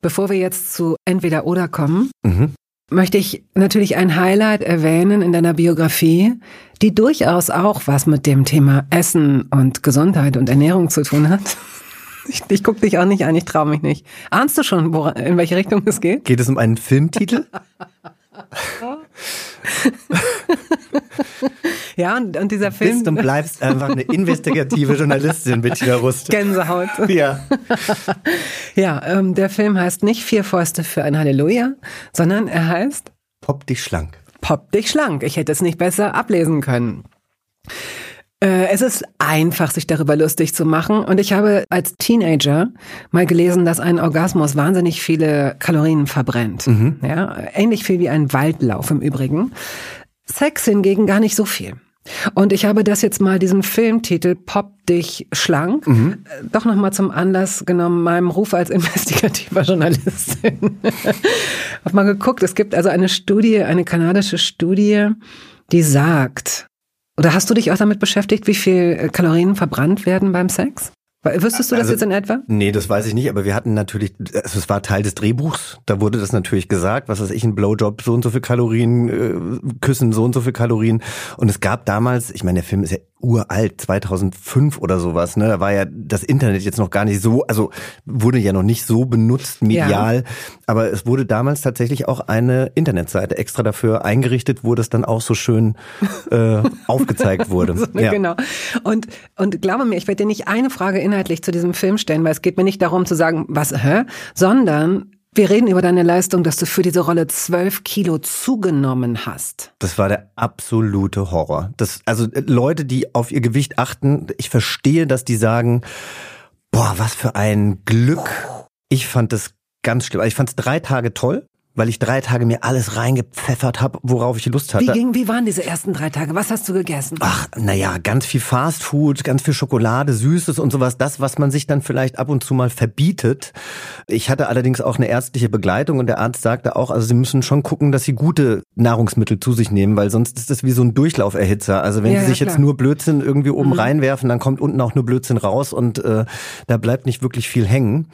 Bevor wir jetzt zu entweder oder kommen, mhm. möchte ich natürlich ein Highlight erwähnen in deiner Biografie, die durchaus auch was mit dem Thema Essen und Gesundheit und Ernährung zu tun hat. Ich, ich gucke dich auch nicht an, ich traue mich nicht. Ahnst du schon, wo, in welche Richtung es geht? Geht es um einen Filmtitel? ja, und, und dieser Film. Bist und bleibst einfach eine investigative Journalistin, Bettina Rust. Gänsehaut. Ja. ja, ähm, der Film heißt nicht Vier Fäuste für ein Halleluja, sondern er heißt Pop dich schlank. Pop dich schlank. Ich hätte es nicht besser ablesen können. Äh, es ist einfach, sich darüber lustig zu machen. Und ich habe als Teenager mal gelesen, dass ein Orgasmus wahnsinnig viele Kalorien verbrennt. Mhm. Ja, ähnlich viel wie ein Waldlauf im Übrigen. Sex hingegen gar nicht so viel. Und ich habe das jetzt mal diesen Filmtitel Pop dich schlank mhm. Äh, doch nochmal zum Anlass genommen, meinem Ruf als investigativer Journalistin. Hab mal geguckt, es gibt also eine Studie, eine kanadische Studie, die sagt, oder hast du dich auch damit beschäftigt, wie viel äh, Kalorien verbrannt werden beim Sex? Wüsstest du das also, jetzt in etwa? Nee, das weiß ich nicht, aber wir hatten natürlich, also es war Teil des Drehbuchs, da wurde das natürlich gesagt, was weiß ich, ein Blowjob, so und so viel Kalorien, äh, Küssen, so und so viel Kalorien. Und es gab damals, ich meine, der Film ist ja uralt, 2005 oder sowas, ne? Da war ja das Internet jetzt noch gar nicht so, also wurde ja noch nicht so benutzt medial, ja. aber es wurde damals tatsächlich auch eine Internetseite extra dafür eingerichtet, wo das dann auch so schön äh, aufgezeigt wurde. so, ja. Genau. Und und glaube mir, ich werde dir nicht eine Frage inhaltlich zu diesem Film stellen, weil es geht mir nicht darum zu sagen, was, hä, sondern wir reden über deine Leistung, dass du für diese Rolle zwölf Kilo zugenommen hast. Das war der absolute Horror. Das, also äh, Leute, die auf ihr Gewicht achten, ich verstehe, dass die sagen, boah, was für ein Glück. Ich fand das ganz schlimm. Also ich fand es drei Tage toll weil ich drei Tage mir alles reingepfeffert habe, worauf ich Lust hatte. Wie, ging, wie waren diese ersten drei Tage? Was hast du gegessen? Ach, naja, ganz viel Fastfood, ganz viel Schokolade, Süßes und sowas. Das, was man sich dann vielleicht ab und zu mal verbietet. Ich hatte allerdings auch eine ärztliche Begleitung und der Arzt sagte auch, also sie müssen schon gucken, dass sie gute Nahrungsmittel zu sich nehmen, weil sonst ist das wie so ein Durchlauferhitzer. Also wenn ja, sie sich ja, jetzt nur Blödsinn irgendwie oben mhm. reinwerfen, dann kommt unten auch nur Blödsinn raus und äh, da bleibt nicht wirklich viel hängen.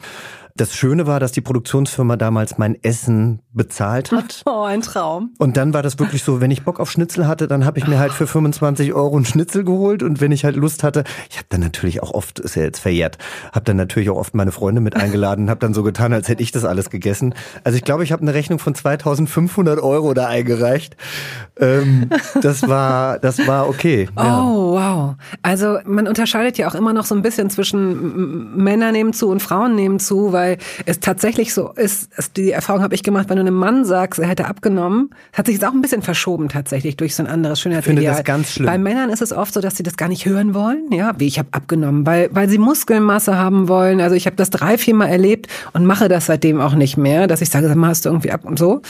Das Schöne war, dass die Produktionsfirma damals mein Essen bezahlt hat. Oh, ein Traum. Und dann war das wirklich so, wenn ich Bock auf Schnitzel hatte, dann habe ich mir halt für 25 Euro einen Schnitzel geholt und wenn ich halt Lust hatte, ich habe dann natürlich auch oft, ist ja jetzt verjährt, habe dann natürlich auch oft meine Freunde mit eingeladen, habe dann so getan, als hätte ich das alles gegessen. Also ich glaube, ich habe eine Rechnung von 2500 Euro da eingereicht. Ähm, das war, das war okay. Ja. Oh, wow. Also man unterscheidet ja auch immer noch so ein bisschen zwischen Männer nehmen zu und Frauen nehmen zu, weil es tatsächlich so ist, die Erfahrung habe ich gemacht, wenn du einem Mann sagst, er hätte abgenommen, hat sich jetzt auch ein bisschen verschoben tatsächlich durch so ein anderes Schönheitsideal. Ich finde das ganz schlimm. Bei Männern ist es oft so, dass sie das gar nicht hören wollen, ja, wie ich habe abgenommen, weil weil sie Muskelmasse haben wollen. Also ich habe das drei, vier Mal erlebt und mache das seitdem auch nicht mehr, dass ich sage, sag mal, hast du irgendwie ab und so.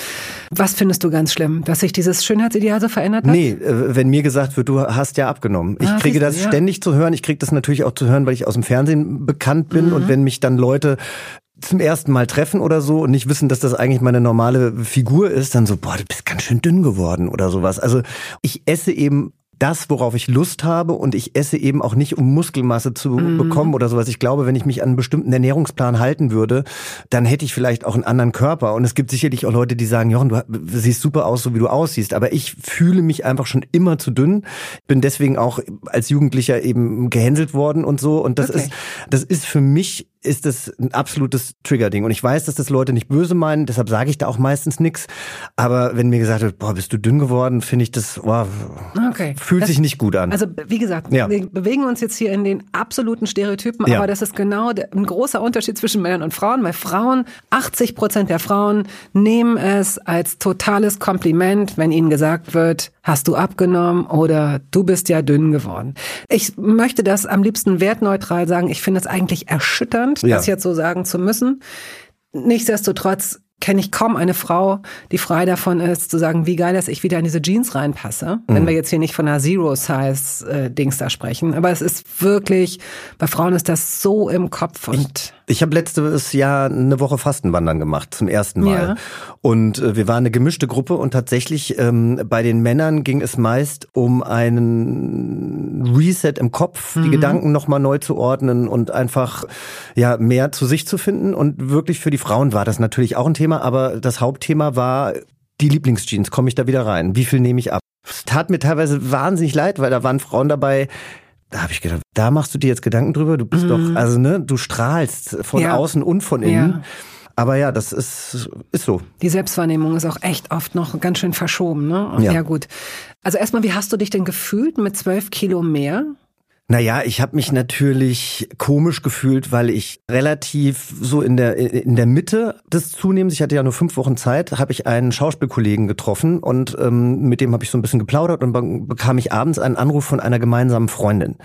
Was findest du ganz schlimm, dass sich dieses Schönheitsideal so verändert hat? Nee, äh, wenn mir gesagt wird, du hast ja abgenommen. Ich ah, kriege das ja. ständig zu hören. Ich kriege das natürlich auch zu hören, weil ich aus dem Fernsehen bekannt bin mhm. und wenn mich dann Leute zum ersten Mal treffen oder so und nicht wissen, dass das eigentlich meine normale Figur ist, dann so, boah, du bist ganz schön dünn geworden oder sowas. Also ich esse eben das, worauf ich Lust habe und ich esse eben auch nicht, um Muskelmasse zu mm. bekommen oder sowas. Ich glaube, wenn ich mich an einen bestimmten Ernährungsplan halten würde, dann hätte ich vielleicht auch einen anderen Körper. Und es gibt sicherlich auch Leute, die sagen, Jochen, du siehst super aus, so wie du aussiehst. Aber ich fühle mich einfach schon immer zu dünn. Bin deswegen auch als Jugendlicher eben gehänselt worden und so. Und das okay. ist, das ist für mich ist das ein absolutes Triggerding. Und ich weiß, dass das Leute nicht böse meinen, deshalb sage ich da auch meistens nichts. Aber wenn mir gesagt wird, boah, bist du dünn geworden, finde ich das, boah, okay. fühlt das, sich nicht gut an. Also wie gesagt, ja. wir bewegen uns jetzt hier in den absoluten Stereotypen, ja. aber das ist genau der, ein großer Unterschied zwischen Männern und Frauen, weil Frauen, 80 Prozent der Frauen nehmen es als totales Kompliment, wenn ihnen gesagt wird, hast du abgenommen oder du bist ja dünn geworden. Ich möchte das am liebsten wertneutral sagen. Ich finde es eigentlich erschütternd, ja. das jetzt so sagen zu müssen. Nichtsdestotrotz kenne ich kaum eine Frau, die frei davon ist, zu sagen, wie geil, dass ich wieder in diese Jeans reinpasse. Mhm. Wenn wir jetzt hier nicht von einer Zero-Size-Dings da sprechen. Aber es ist wirklich, bei Frauen ist das so im Kopf und ich habe letztes Jahr eine Woche Fastenwandern gemacht, zum ersten Mal. Ja. Und äh, wir waren eine gemischte Gruppe und tatsächlich ähm, bei den Männern ging es meist um einen Reset im Kopf, mhm. die Gedanken nochmal neu zu ordnen und einfach ja mehr zu sich zu finden. Und wirklich für die Frauen war das natürlich auch ein Thema, aber das Hauptthema war die Lieblingsjeans. Komme ich da wieder rein? Wie viel nehme ich ab? Es tat mir teilweise wahnsinnig leid, weil da waren Frauen dabei, da habe ich gedacht, da machst du dir jetzt Gedanken drüber. Du bist mhm. doch, also ne, du strahlst von ja. außen und von innen. Ja. Aber ja, das ist, ist so. Die Selbstwahrnehmung ist auch echt oft noch ganz schön verschoben, ne? Ja, ja gut. Also erstmal, wie hast du dich denn gefühlt mit zwölf Kilo mehr? Naja, ich habe mich natürlich komisch gefühlt, weil ich relativ so in der in der Mitte des Zunehmens, ich hatte ja nur fünf Wochen Zeit, habe ich einen Schauspielkollegen getroffen und ähm, mit dem habe ich so ein bisschen geplaudert und bekam ich abends einen Anruf von einer gemeinsamen Freundin.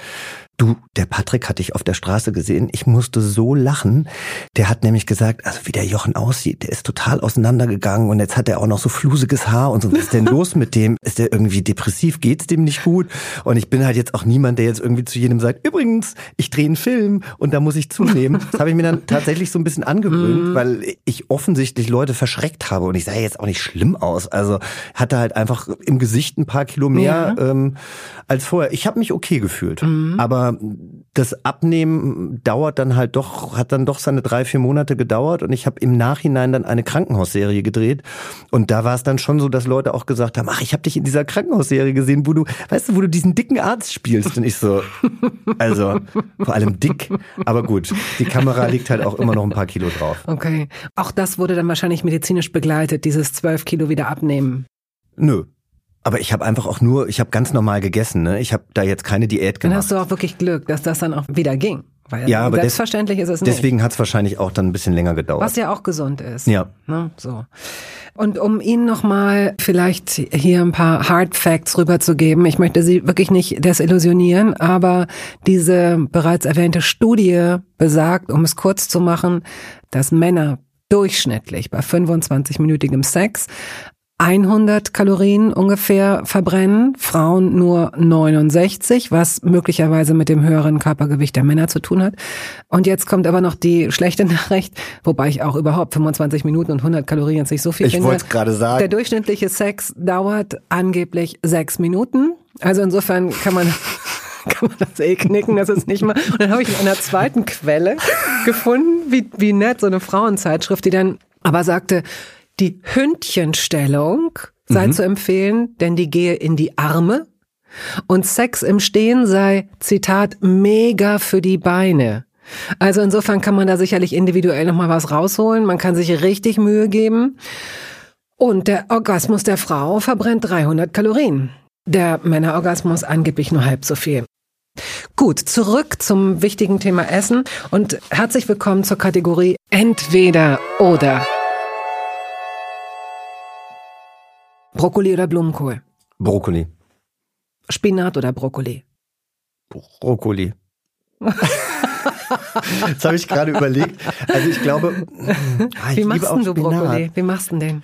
Du, der Patrick hat dich auf der Straße gesehen. Ich musste so lachen. Der hat nämlich gesagt, also wie der Jochen aussieht, der ist total auseinandergegangen und jetzt hat er auch noch so flusiges Haar und so. Was ist denn los mit dem? Ist der irgendwie depressiv? Geht's dem nicht gut? Und ich bin halt jetzt auch niemand, der jetzt irgendwie zu jedem sagt, übrigens, ich drehe einen Film und da muss ich zunehmen. Das habe ich mir dann tatsächlich so ein bisschen angewöhnt, mhm. weil ich offensichtlich Leute verschreckt habe und ich sah jetzt auch nicht schlimm aus. Also hatte halt einfach im Gesicht ein paar Kilo mehr ja. ähm, als vorher. Ich habe mich okay gefühlt, mhm. aber das Abnehmen dauert dann halt doch, hat dann doch seine drei, vier Monate gedauert und ich habe im Nachhinein dann eine Krankenhausserie gedreht. Und da war es dann schon so, dass Leute auch gesagt haben, ach, ich habe dich in dieser Krankenhausserie gesehen, wo du, weißt du, wo du diesen dicken Arzt spielst. Und ich so, also vor allem dick, aber gut, die Kamera liegt halt auch immer noch ein paar Kilo drauf. Okay, auch das wurde dann wahrscheinlich medizinisch begleitet, dieses zwölf Kilo wieder abnehmen. Nö, aber ich habe einfach auch nur, ich habe ganz normal gegessen. Ne? Ich habe da jetzt keine Diät gemacht. Dann hast du auch wirklich Glück, dass das dann auch wieder ging. Weil ja, aber selbstverständlich des, ist es nicht. Deswegen hat es wahrscheinlich auch dann ein bisschen länger gedauert. Was ja auch gesund ist. Ja. Ne? So. Und um Ihnen nochmal vielleicht hier ein paar Hard Facts rüberzugeben, ich möchte Sie wirklich nicht desillusionieren, aber diese bereits erwähnte Studie besagt, um es kurz zu machen, dass Männer durchschnittlich bei 25-minütigem Sex 100 Kalorien ungefähr verbrennen, Frauen nur 69, was möglicherweise mit dem höheren Körpergewicht der Männer zu tun hat. Und jetzt kommt aber noch die schlechte Nachricht, wobei ich auch überhaupt 25 Minuten und 100 Kalorien jetzt nicht so viel ich finde. Ich wollte gerade sagen. Der durchschnittliche Sex dauert angeblich sechs Minuten. Also insofern kann man kann man das eh knicken, das ist nicht mal. Und dann habe ich in einer zweiten Quelle gefunden, wie, wie nett, so eine Frauenzeitschrift, die dann aber sagte, die Hündchenstellung sei mhm. zu empfehlen, denn die gehe in die Arme und Sex im Stehen sei, Zitat, mega für die Beine. Also insofern kann man da sicherlich individuell nochmal was rausholen. Man kann sich richtig Mühe geben. Und der Orgasmus der Frau verbrennt 300 Kalorien. Der Männerorgasmus angeblich nur halb so viel. Gut, zurück zum wichtigen Thema Essen und herzlich willkommen zur Kategorie Entweder oder. Brokkoli oder Blumenkohl? Brokkoli. Spinat oder Brokkoli? Brokkoli. Jetzt habe ich gerade überlegt. Also ich glaube, ah, ich wie machst du Brokkoli? Wie machst du den?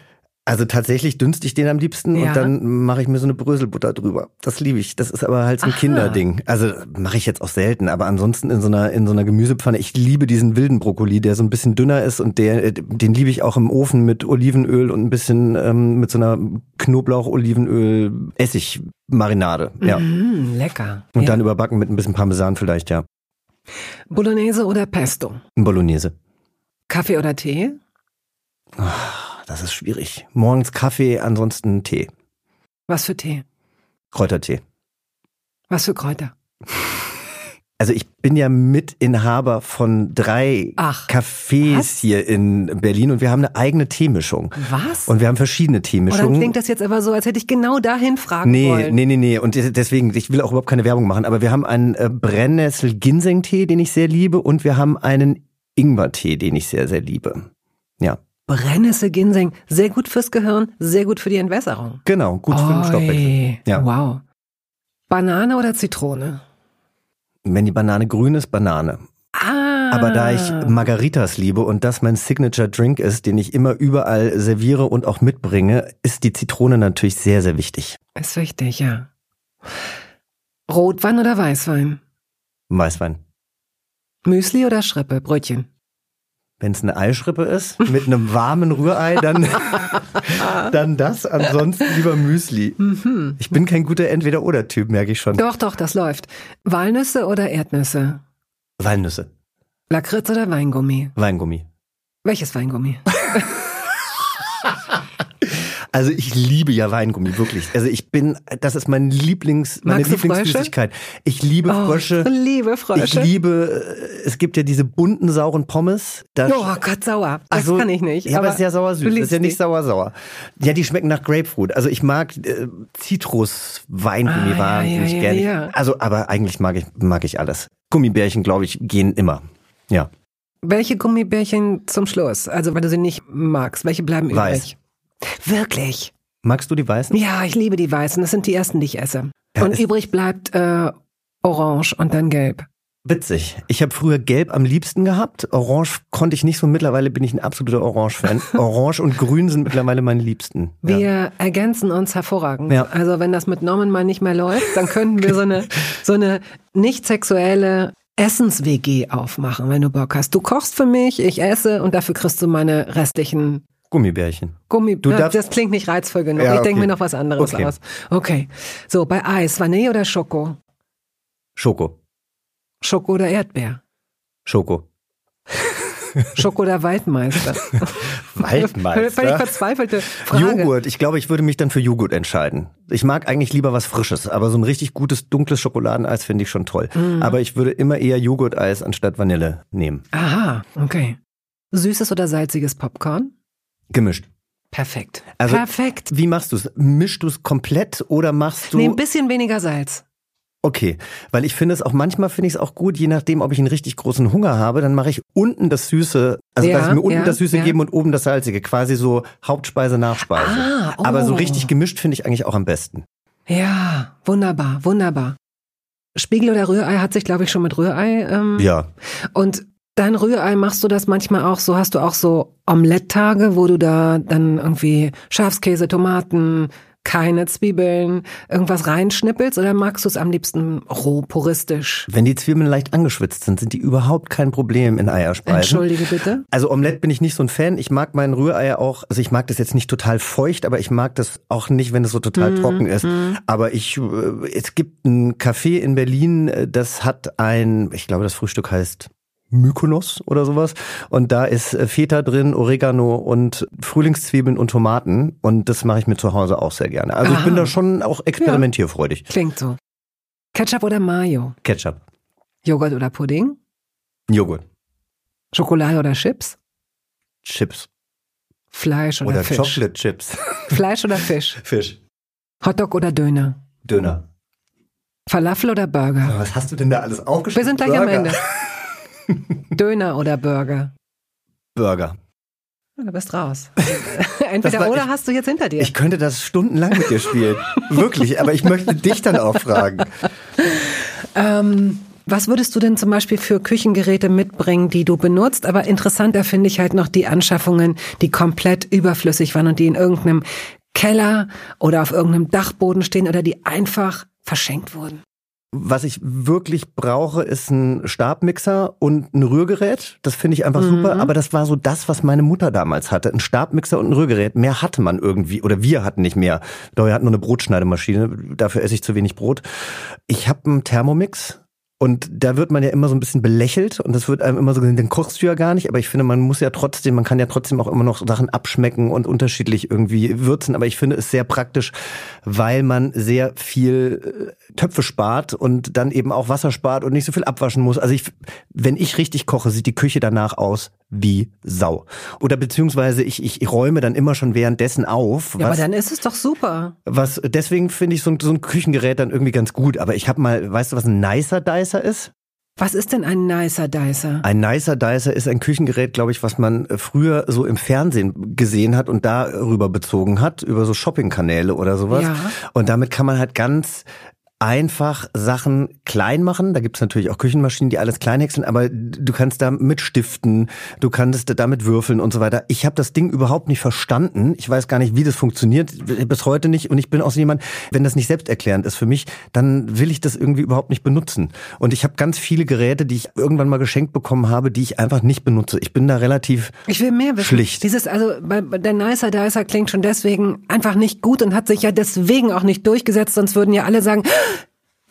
Also tatsächlich dünste ich den am liebsten ja. und dann mache ich mir so eine Bröselbutter drüber. Das liebe ich. Das ist aber halt so ein Aha. Kinderding. Also mache ich jetzt auch selten, aber ansonsten in so einer in so einer Gemüsepfanne. Ich liebe diesen wilden Brokkoli, der so ein bisschen dünner ist und der äh, den liebe ich auch im Ofen mit Olivenöl und ein bisschen ähm, mit so einer Knoblauch, Olivenöl, Essig Marinade. Ja. Mm, lecker. Und ja. dann überbacken mit ein bisschen Parmesan vielleicht, ja. Bolognese oder Pesto? Bolognese. Kaffee oder Tee? Oh das ist schwierig. Morgens Kaffee, ansonsten Tee. Was für Tee? Kräutertee. Was für Kräuter? Also ich bin ja Mitinhaber von drei Ach, Cafés was? hier in Berlin und wir haben eine eigene Teemischung. Was? Und wir haben verschiedene Teemischungen. Und dann klingt das jetzt aber so, als hätte ich genau dahin fragen nee, wollen. Nee, nee, nee. Und deswegen, ich will auch überhaupt keine Werbung machen, aber wir haben einen äh, Brennnessel-Ginseng-Tee, den ich sehr liebe und wir haben einen Ingwer-Tee, den ich sehr, sehr liebe. Ja. Brennnessel Ginseng, sehr gut fürs Gehirn, sehr gut für die Entwässerung. Genau, gut für den Stoffwechsel. Ja. Wow. Banane oder Zitrone? Wenn die Banane grün ist, Banane. Ah. Aber da ich Margaritas liebe und das mein Signature Drink ist, den ich immer überall serviere und auch mitbringe, ist die Zitrone natürlich sehr, sehr wichtig. Ist wichtig, ja. Rotwein oder Weißwein? Weißwein. Müsli oder Schrippe, Brötchen? Wenn es eine Eischrippe ist, mit einem warmen Rührei, dann, dann das. Ansonsten lieber Müsli. Mhm. Ich bin kein guter Entweder-Oder-Typ, merke ich schon. Doch, doch, das läuft. Walnüsse oder Erdnüsse? Walnüsse. Lakritz oder Weingummi? Weingummi. Welches Weingummi? Also ich liebe ja Weingummi, wirklich. Also ich bin, das ist mein Lieblings, meine Magst Lieblingssüßigkeit. Ich liebe oh, Frösche. Ich liebe Frösche. Ich liebe, äh, es gibt ja diese bunten, sauren Pommes. Das, oh Gott, sauer. Das also, kann ich nicht. Ja, aber es ist ja sauer-süß. Das ist ja nicht sauer-sauer. Ja, die schmecken nach Grapefruit. Also ich mag äh, Zitrus-Weingummi ah, wahnsinnig ja, ja, gerne. Ja, also, aber eigentlich mag ich, mag ich alles. Gummibärchen, glaube ich, gehen immer. Ja. Welche Gummibärchen zum Schluss? Also, weil du sie nicht magst, welche bleiben Weiß. Wirklich? Magst du die weißen? Ja, ich liebe die weißen. Das sind die ersten, die ich esse. Ja, und übrig bleibt äh, orange und dann gelb. Witzig. Ich habe früher Gelb am liebsten gehabt. Orange konnte ich nicht so. Mittlerweile bin ich ein absoluter Orange-Fan. Orange und Grün sind mittlerweile meine Liebsten. Wir ja. ergänzen uns hervorragend. Ja. Also wenn das mit Norman mal nicht mehr läuft, dann könnten wir so eine so eine nicht sexuelle Essens-WG aufmachen, wenn du Bock hast. Du kochst für mich, ich esse und dafür kriegst du meine restlichen Gummibärchen. Gummi, du darfst das klingt nicht reizvoll genug. Ja, ich denke mir noch was anderes okay. aus. Okay. So, bei Eis, Vanille oder Schoko? Schoko. Schoko oder Erdbeer? Schoko. Schoko oder Waldmeister? Waldmeister? Völlig verzweifelte Frage. Joghurt. Ich glaube, ich würde mich dann für Joghurt entscheiden. Ich mag eigentlich lieber was Frisches, aber so ein richtig gutes, dunkles Schokoladeneis finde ich schon toll. Mm. Aber ich würde immer eher Joghurt-Eis anstatt Vanille nehmen. Aha, okay. Süßes oder salziges Popcorn? Gemischt. Perfekt. Also, Perfekt. Wie machst du es? Mischst du es komplett oder machst du. Nee, ein bisschen weniger Salz. Okay, weil ich finde es auch manchmal finde ich es auch gut, je nachdem, ob ich einen richtig großen Hunger habe, dann mache ich unten das Süße, also ja, dass ich mir unten ja, das Süße ja. geben und oben das Salzige, quasi so Hauptspeise, Nachspeise. Ah, oh. Aber so richtig gemischt finde ich eigentlich auch am besten. Ja, wunderbar, wunderbar. Spiegel oder Rührei hat sich, glaube ich, schon mit Rührei. Ähm, ja. Und Dein Rührei machst du das manchmal auch so? Hast du auch so Omelette-Tage, wo du da dann irgendwie Schafskäse, Tomaten, keine Zwiebeln, irgendwas reinschnippelst oder magst du es am liebsten roh, puristisch? Wenn die Zwiebeln leicht angeschwitzt sind, sind die überhaupt kein Problem in Eierspeisen. Entschuldige bitte. Also Omelette bin ich nicht so ein Fan. Ich mag meinen Rührei auch, also ich mag das jetzt nicht total feucht, aber ich mag das auch nicht, wenn es so total mm, trocken ist. Mm. Aber ich, äh, es gibt ein Café in Berlin, äh, das hat ein, ich glaube, das Frühstück heißt Mykonos oder sowas. Und da ist äh, Feta drin, Oregano und Frühlingszwiebeln und Tomaten. Und das mache ich mir zu Hause auch sehr gerne. Also Aha. ich bin da schon auch experimentierfreudig. Ja, klingt so. Ketchup oder Mayo? Ketchup. Joghurt oder Pudding? Joghurt. Schokolade oder Chips? Chips. Fleisch oder, oder Fisch? Oder Chocolate Chips. Fleisch oder Fisch? Fisch. Hotdog oder Döner? Döner. Falafel oder Burger? Was hast du denn da alles aufgeschrieben? Wir sind gleich Burger. am Ende. Döner oder Burger? Burger. Du bist raus. Entweder oder ich, hast du jetzt hinter dir. Ich könnte das stundenlang mit dir spielen. Wirklich, aber ich möchte dich dann auch fragen. Ähm, was würdest du denn zum Beispiel für Küchengeräte mitbringen, die du benutzt? Aber interessanter finde ich halt noch die Anschaffungen, die komplett überflüssig waren und die in irgendeinem Keller oder auf irgendeinem Dachboden stehen oder die einfach verschenkt wurden. Was ich wirklich brauche, ist ein Stabmixer und ein Rührgerät. Das finde ich einfach mhm. super. Aber das war so das, was meine Mutter damals hatte. Ein Stabmixer und ein Rührgerät. Mehr hatte man irgendwie. Oder wir hatten nicht mehr. Wir hatten nur eine Brotschneidemaschine. Dafür esse ich zu wenig Brot. Ich habe einen Thermomix und da wird man ja immer so ein bisschen belächelt und das wird einem immer so gesagt, den kochst du ja gar nicht, aber ich finde, man muss ja trotzdem, man kann ja trotzdem auch immer noch Sachen abschmecken und unterschiedlich irgendwie würzen, aber ich finde es sehr praktisch, weil man sehr viel äh, Töpfe spart und dann eben auch Wasser spart und nicht so viel abwaschen muss. Also ich, wenn ich richtig koche, sieht die Küche danach aus wie Sau. Oder beziehungsweise ich, ich räume dann immer schon währenddessen auf. Ja, was, aber dann ist es doch super. Was deswegen finde ich so ein, so ein Küchengerät dann irgendwie ganz gut. Aber ich habe mal, weißt du, was ein Nicer Dicer ist? Was ist denn ein Nicer Dicer? Ein Nicer Dicer ist ein Küchengerät, glaube ich, was man früher so im Fernsehen gesehen hat und darüber bezogen hat, über so Shoppingkanäle oder sowas. Ja. Und damit kann man halt ganz einfach Sachen klein machen. Da gibt's natürlich auch Küchenmaschinen, die alles klein häckseln, aber du kannst da mit stiften, du kannst damit würfeln und so weiter. Ich habe das Ding überhaupt nicht verstanden. Ich weiß gar nicht, wie das funktioniert, bis heute nicht. Und ich bin auch so jemand, wenn das nicht selbsterklärend ist für mich, dann will ich das irgendwie überhaupt nicht benutzen. Und ich habe ganz viele Geräte, die ich irgendwann mal geschenkt bekommen habe, die ich einfach nicht benutze. Ich bin da relativ ich will mehr wissen. schlicht. Dieses, also bei der Nicer Dicer klingt schon deswegen einfach nicht gut und hat sich ja deswegen auch nicht durchgesetzt, sonst würden ja alle sagen,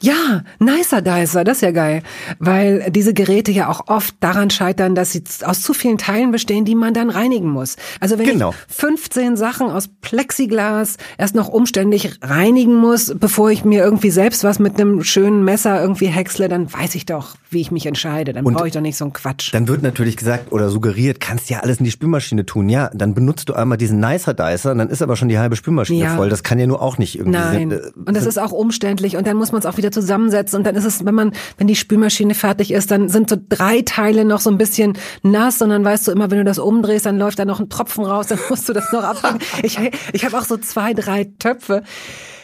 ja, nicer Dicer, das ist ja geil. Weil diese Geräte ja auch oft daran scheitern, dass sie aus zu vielen Teilen bestehen, die man dann reinigen muss. Also wenn genau. ich 15 Sachen aus Plexiglas erst noch umständlich reinigen muss, bevor ich mir irgendwie selbst was mit einem schönen Messer irgendwie häcksle, dann weiß ich doch, wie ich mich entscheide. Dann brauche ich doch nicht so einen Quatsch. Dann wird natürlich gesagt oder suggeriert, kannst ja alles in die Spülmaschine tun. Ja, dann benutzt du einmal diesen Nicer Dicer und dann ist aber schon die halbe Spülmaschine ja. voll. Das kann ja nur auch nicht irgendwie. Nein. Äh, und das ist auch umständlich und dann muss man es auch wieder zusammensetzen und dann ist es, wenn man, wenn die Spülmaschine fertig ist, dann sind so drei Teile noch so ein bisschen nass und dann weißt du immer, wenn du das umdrehst, dann läuft da noch ein Tropfen raus, dann musst du das noch abfangen. Ich, ich habe auch so zwei, drei Töpfe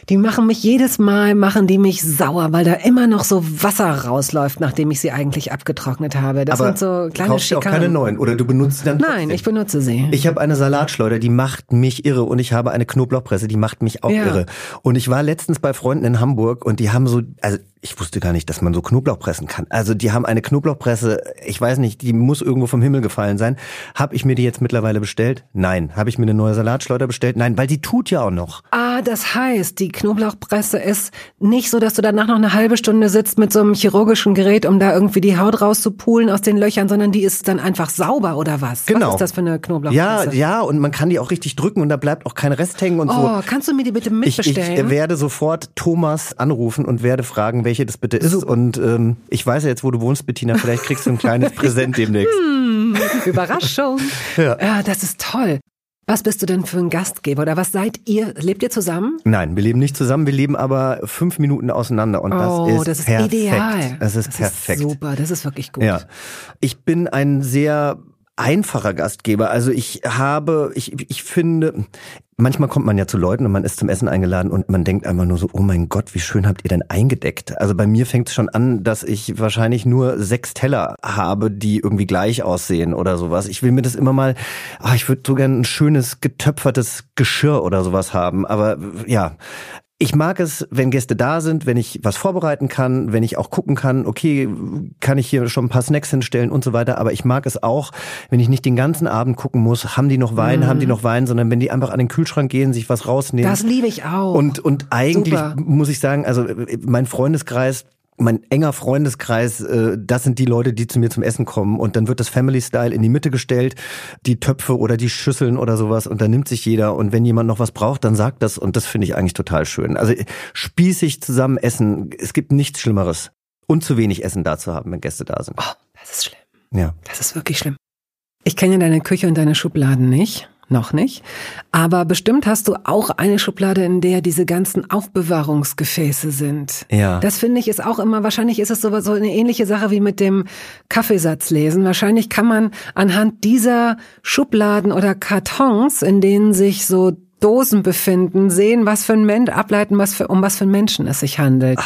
die machen mich jedes Mal, machen die mich sauer, weil da immer noch so Wasser rausläuft, nachdem ich sie eigentlich abgetrocknet habe. Das Aber sind so kleine kaufst Schikanen. auch keine neuen oder du benutzt sie dann trotzdem. Nein, ich benutze sie. Ich habe eine Salatschleuder, die macht mich irre und ich habe eine Knoblauchpresse, die macht mich auch ja. irre. Und ich war letztens bei Freunden in Hamburg und die haben so, also ich wusste gar nicht, dass man so Knoblauch pressen kann. Also die haben eine Knoblauchpresse, ich weiß nicht, die muss irgendwo vom Himmel gefallen sein. Habe ich mir die jetzt mittlerweile bestellt? Nein. Habe ich mir eine neue Salatschleuder bestellt? Nein, weil die tut ja auch noch. Ah, das heißt, die Knoblauchpresse ist nicht so, dass du danach noch eine halbe Stunde sitzt mit so einem chirurgischen Gerät, um da irgendwie die Haut rauszupulen aus den Löchern, sondern die ist dann einfach sauber oder was? Genau. Was ist das für eine Knoblauchpresse? Ja, ja, und man kann die auch richtig drücken und da bleibt auch kein Rest hängen und oh, so. Oh, kannst du mir die bitte mitbestellen? Ich, ich werde sofort Thomas anrufen und werde fragen, welche das bitte ist. Und ähm, ich weiß ja jetzt, wo du wohnst, Bettina. Vielleicht kriegst du ein kleines Präsent demnächst. Hm, Überraschung. ja. ja, das ist toll. Was bist du denn für ein Gastgeber oder was seid ihr? Lebt ihr zusammen? Nein, wir leben nicht zusammen, wir leben aber fünf Minuten auseinander und oh, das ist, das ist perfekt. ideal. Das ist das perfekt. Ist super, das ist wirklich gut. Ja. Ich bin ein sehr einfacher Gastgeber. Also ich habe, ich, ich finde, manchmal kommt man ja zu Leuten und man ist zum Essen eingeladen und man denkt einfach nur so, oh mein Gott, wie schön habt ihr denn eingedeckt? Also bei mir fängt es schon an, dass ich wahrscheinlich nur sechs Teller habe, die irgendwie gleich aussehen oder sowas. Ich will mir das immer mal, ach, ich würde so gerne ein schönes getöpfertes Geschirr oder sowas haben. Aber ja, ich mag es, wenn Gäste da sind, wenn ich was vorbereiten kann, wenn ich auch gucken kann, okay, kann ich hier schon ein paar Snacks hinstellen und so weiter. Aber ich mag es auch, wenn ich nicht den ganzen Abend gucken muss, haben die noch Wein, mhm. haben die noch Wein, sondern wenn die einfach an den Kühlschrank gehen, sich was rausnehmen. Das liebe ich auch. Und, und eigentlich Super. muss ich sagen, also mein Freundeskreis, mein enger Freundeskreis, äh, das sind die Leute, die zu mir zum Essen kommen und dann wird das Family Style in die Mitte gestellt, die Töpfe oder die Schüsseln oder sowas und dann nimmt sich jeder und wenn jemand noch was braucht, dann sagt das und das finde ich eigentlich total schön. Also spießig zusammen essen, es gibt nichts Schlimmeres und zu wenig Essen da zu haben, wenn Gäste da sind. Oh, das ist schlimm. Ja. Das ist wirklich schlimm. Ich kenne deine Küche und deine Schubladen nicht noch nicht. Aber bestimmt hast du auch eine Schublade, in der diese ganzen Aufbewahrungsgefäße sind. Ja. Das finde ich ist auch immer, wahrscheinlich ist es so, so eine ähnliche Sache wie mit dem Kaffeesatz lesen. Wahrscheinlich kann man anhand dieser Schubladen oder Kartons, in denen sich so Dosen befinden, sehen, was für ein Mensch, ableiten, was für, um was für einen Menschen es sich handelt.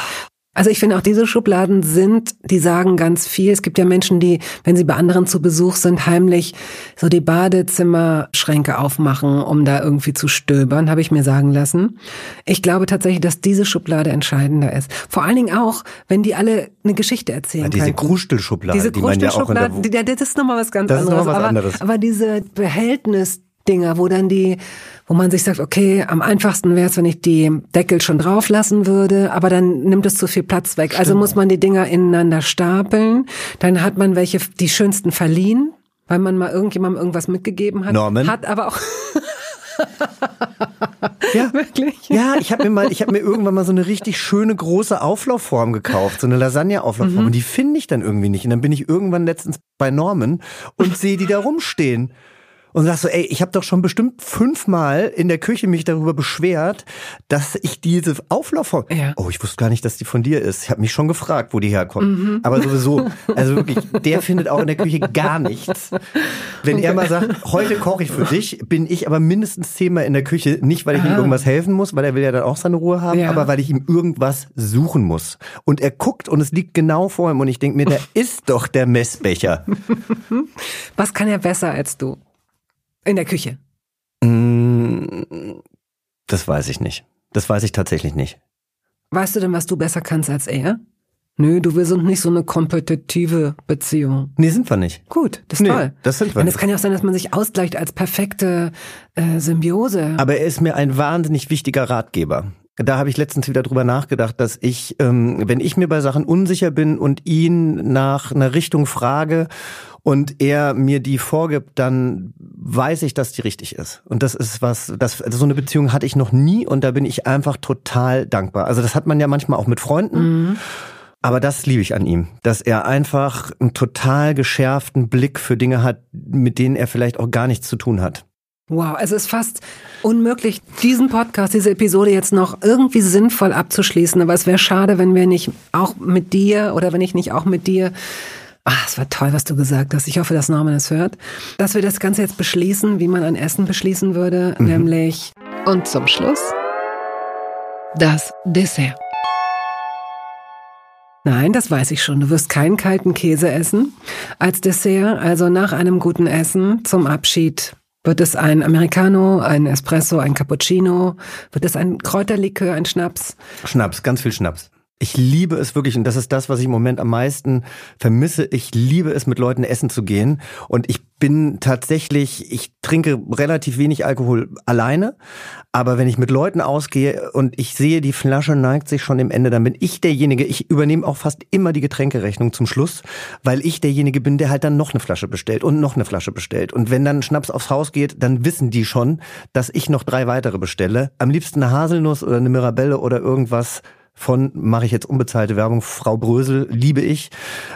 Also ich finde auch diese Schubladen sind, die sagen ganz viel. Es gibt ja Menschen, die, wenn sie bei anderen zu Besuch sind, heimlich so die Badezimmerschränke aufmachen, um da irgendwie zu stöbern, habe ich mir sagen lassen. Ich glaube tatsächlich, dass diese Schublade entscheidender ist. Vor allen Dingen auch, wenn die alle eine Geschichte erzählen. Ja, diese Kruschtelschublade, diese Kruschtelschublade, die, ja das ist nochmal was ganz das anderes. Was aber, anderes. aber diese Behältnis Dinger, wo dann die, wo man sich sagt, okay, am einfachsten wäre es, wenn ich die Deckel schon drauf lassen würde, aber dann nimmt es zu viel Platz weg. Also Stimmt. Also muss man die Dinger ineinander stapeln. Dann hat man welche, die schönsten verliehen, weil man mal irgendjemandem irgendwas mitgegeben hat. Norman. Hat aber auch ja, wirklich. Ja, ich habe mir mal, ich habe mir irgendwann mal so eine richtig schöne große Auflaufform gekauft, so eine Lasagne-Auflaufform. Mhm. Und die finde ich dann irgendwie nicht. Und dann bin ich irgendwann letztens bei Norman und sehe die da rumstehen und sagst so, ey, ich habe doch schon bestimmt fünfmal in der Küche mich darüber beschwert, dass ich diese Auflaufform. Ja. Oh, ich wusste gar nicht, dass die von dir ist. Ich habe mich schon gefragt, wo die herkommt. Mhm. Aber sowieso, also wirklich, der findet auch in der Küche gar nichts. Wenn er mal sagt, heute koche ich für dich, bin ich aber mindestens zehnmal in der Küche, nicht weil ich ihm ah. irgendwas helfen muss, weil er will ja dann auch seine Ruhe haben, ja. aber weil ich ihm irgendwas suchen muss. Und er guckt und es liegt genau vor ihm und ich denke mir, der ist doch der Messbecher. Was kann er besser als du? In der Küche? Mm, das weiß ich nicht. Das weiß ich tatsächlich nicht. Weißt du denn, was du besser kannst als er? Nö, du, wir sind nicht so eine kompetitive Beziehung. Nee, sind wir nicht. Gut, das ist nee, toll. Das sind wir. Und es kann ja auch sein, dass man sich ausgleicht als perfekte äh, Symbiose. Aber er ist mir ein wahnsinnig wichtiger Ratgeber. Da habe ich letztens wieder drüber nachgedacht, dass ich, ähm, wenn ich mir bei Sachen unsicher bin und ihn nach einer Richtung frage und er mir die vorgibt, dann weiß ich, dass die richtig ist. Und das ist was, das, also so eine Beziehung hatte ich noch nie und da bin ich einfach total dankbar. Also das hat man ja manchmal auch mit Freunden. Mhm. Aber das liebe ich an ihm, dass er einfach einen total geschärften Blick für Dinge hat, mit denen er vielleicht auch gar nichts zu tun hat. Wow, es ist fast unmöglich, diesen Podcast, diese Episode jetzt noch irgendwie sinnvoll abzuschließen. Aber es wäre schade, wenn wir nicht auch mit dir oder wenn ich nicht auch mit dir Ach, es war toll, was du gesagt hast. Ich hoffe, dass Norman es hört. Dass wir das Ganze jetzt beschließen, wie man ein Essen beschließen würde, mhm. nämlich und zum Schluss das Dessert. Nein, das weiß ich schon. Du wirst keinen kalten Käse essen als Dessert. Also nach einem guten Essen zum Abschied wird es ein Americano, ein Espresso, ein Cappuccino? Wird es ein Kräuterlikör, ein Schnaps? Schnaps, ganz viel Schnaps. Ich liebe es wirklich und das ist das, was ich im Moment am meisten vermisse. Ich liebe es, mit Leuten essen zu gehen und ich bin tatsächlich, ich trinke relativ wenig Alkohol alleine, aber wenn ich mit Leuten ausgehe und ich sehe, die Flasche neigt sich schon dem Ende, dann bin ich derjenige, ich übernehme auch fast immer die Getränkerechnung zum Schluss, weil ich derjenige bin, der halt dann noch eine Flasche bestellt und noch eine Flasche bestellt. Und wenn dann Schnaps aufs Haus geht, dann wissen die schon, dass ich noch drei weitere bestelle. Am liebsten eine Haselnuss oder eine Mirabelle oder irgendwas von, mache ich jetzt unbezahlte Werbung, Frau Brösel, liebe ich.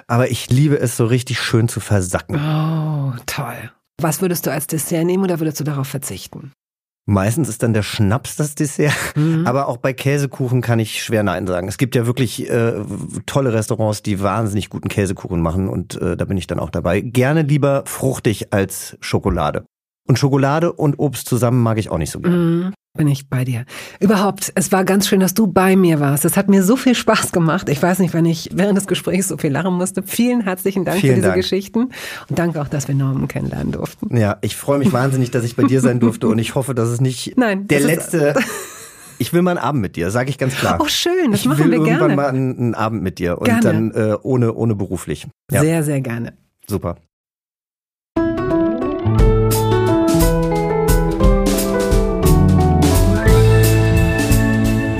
Aber ich liebe es so richtig schön zu versacken. Oh, toll. Was würdest du als Dessert nehmen oder würdest du darauf verzichten? Meistens ist dann der Schnaps das Dessert, mhm. aber auch bei Käsekuchen kann ich schwer Nein sagen. Es gibt ja wirklich äh, tolle Restaurants, die wahnsinnig guten Käsekuchen machen und äh, da bin ich dann auch dabei. Gerne lieber fruchtig als Schokolade. Und Schokolade und Obst zusammen mag ich auch nicht so gerne. Mm, bin ich bei dir. Überhaupt, es war ganz schön, dass du bei mir warst. Es hat mir so viel Spaß gemacht. Ich weiß nicht, wann ich während des Gesprächs so viel lachen musste. Vielen herzlichen Dank Vielen für diese Dank. Geschichten. Und danke auch, dass wir Norman kennenlernen durften. Ja, ich freue mich wahnsinnig, dass ich bei dir sein durfte und ich hoffe, dass es nicht Nein, der letzte... Ich will mal einen Abend mit dir, sage ich ganz klar. Oh, schön, das ich machen wir gerne. Ich will irgendwann mal einen, einen, Abend mit dir und gerne. dann äh, ohne, ohne beruflich. Ja. Sehr, sehr gerne. Super.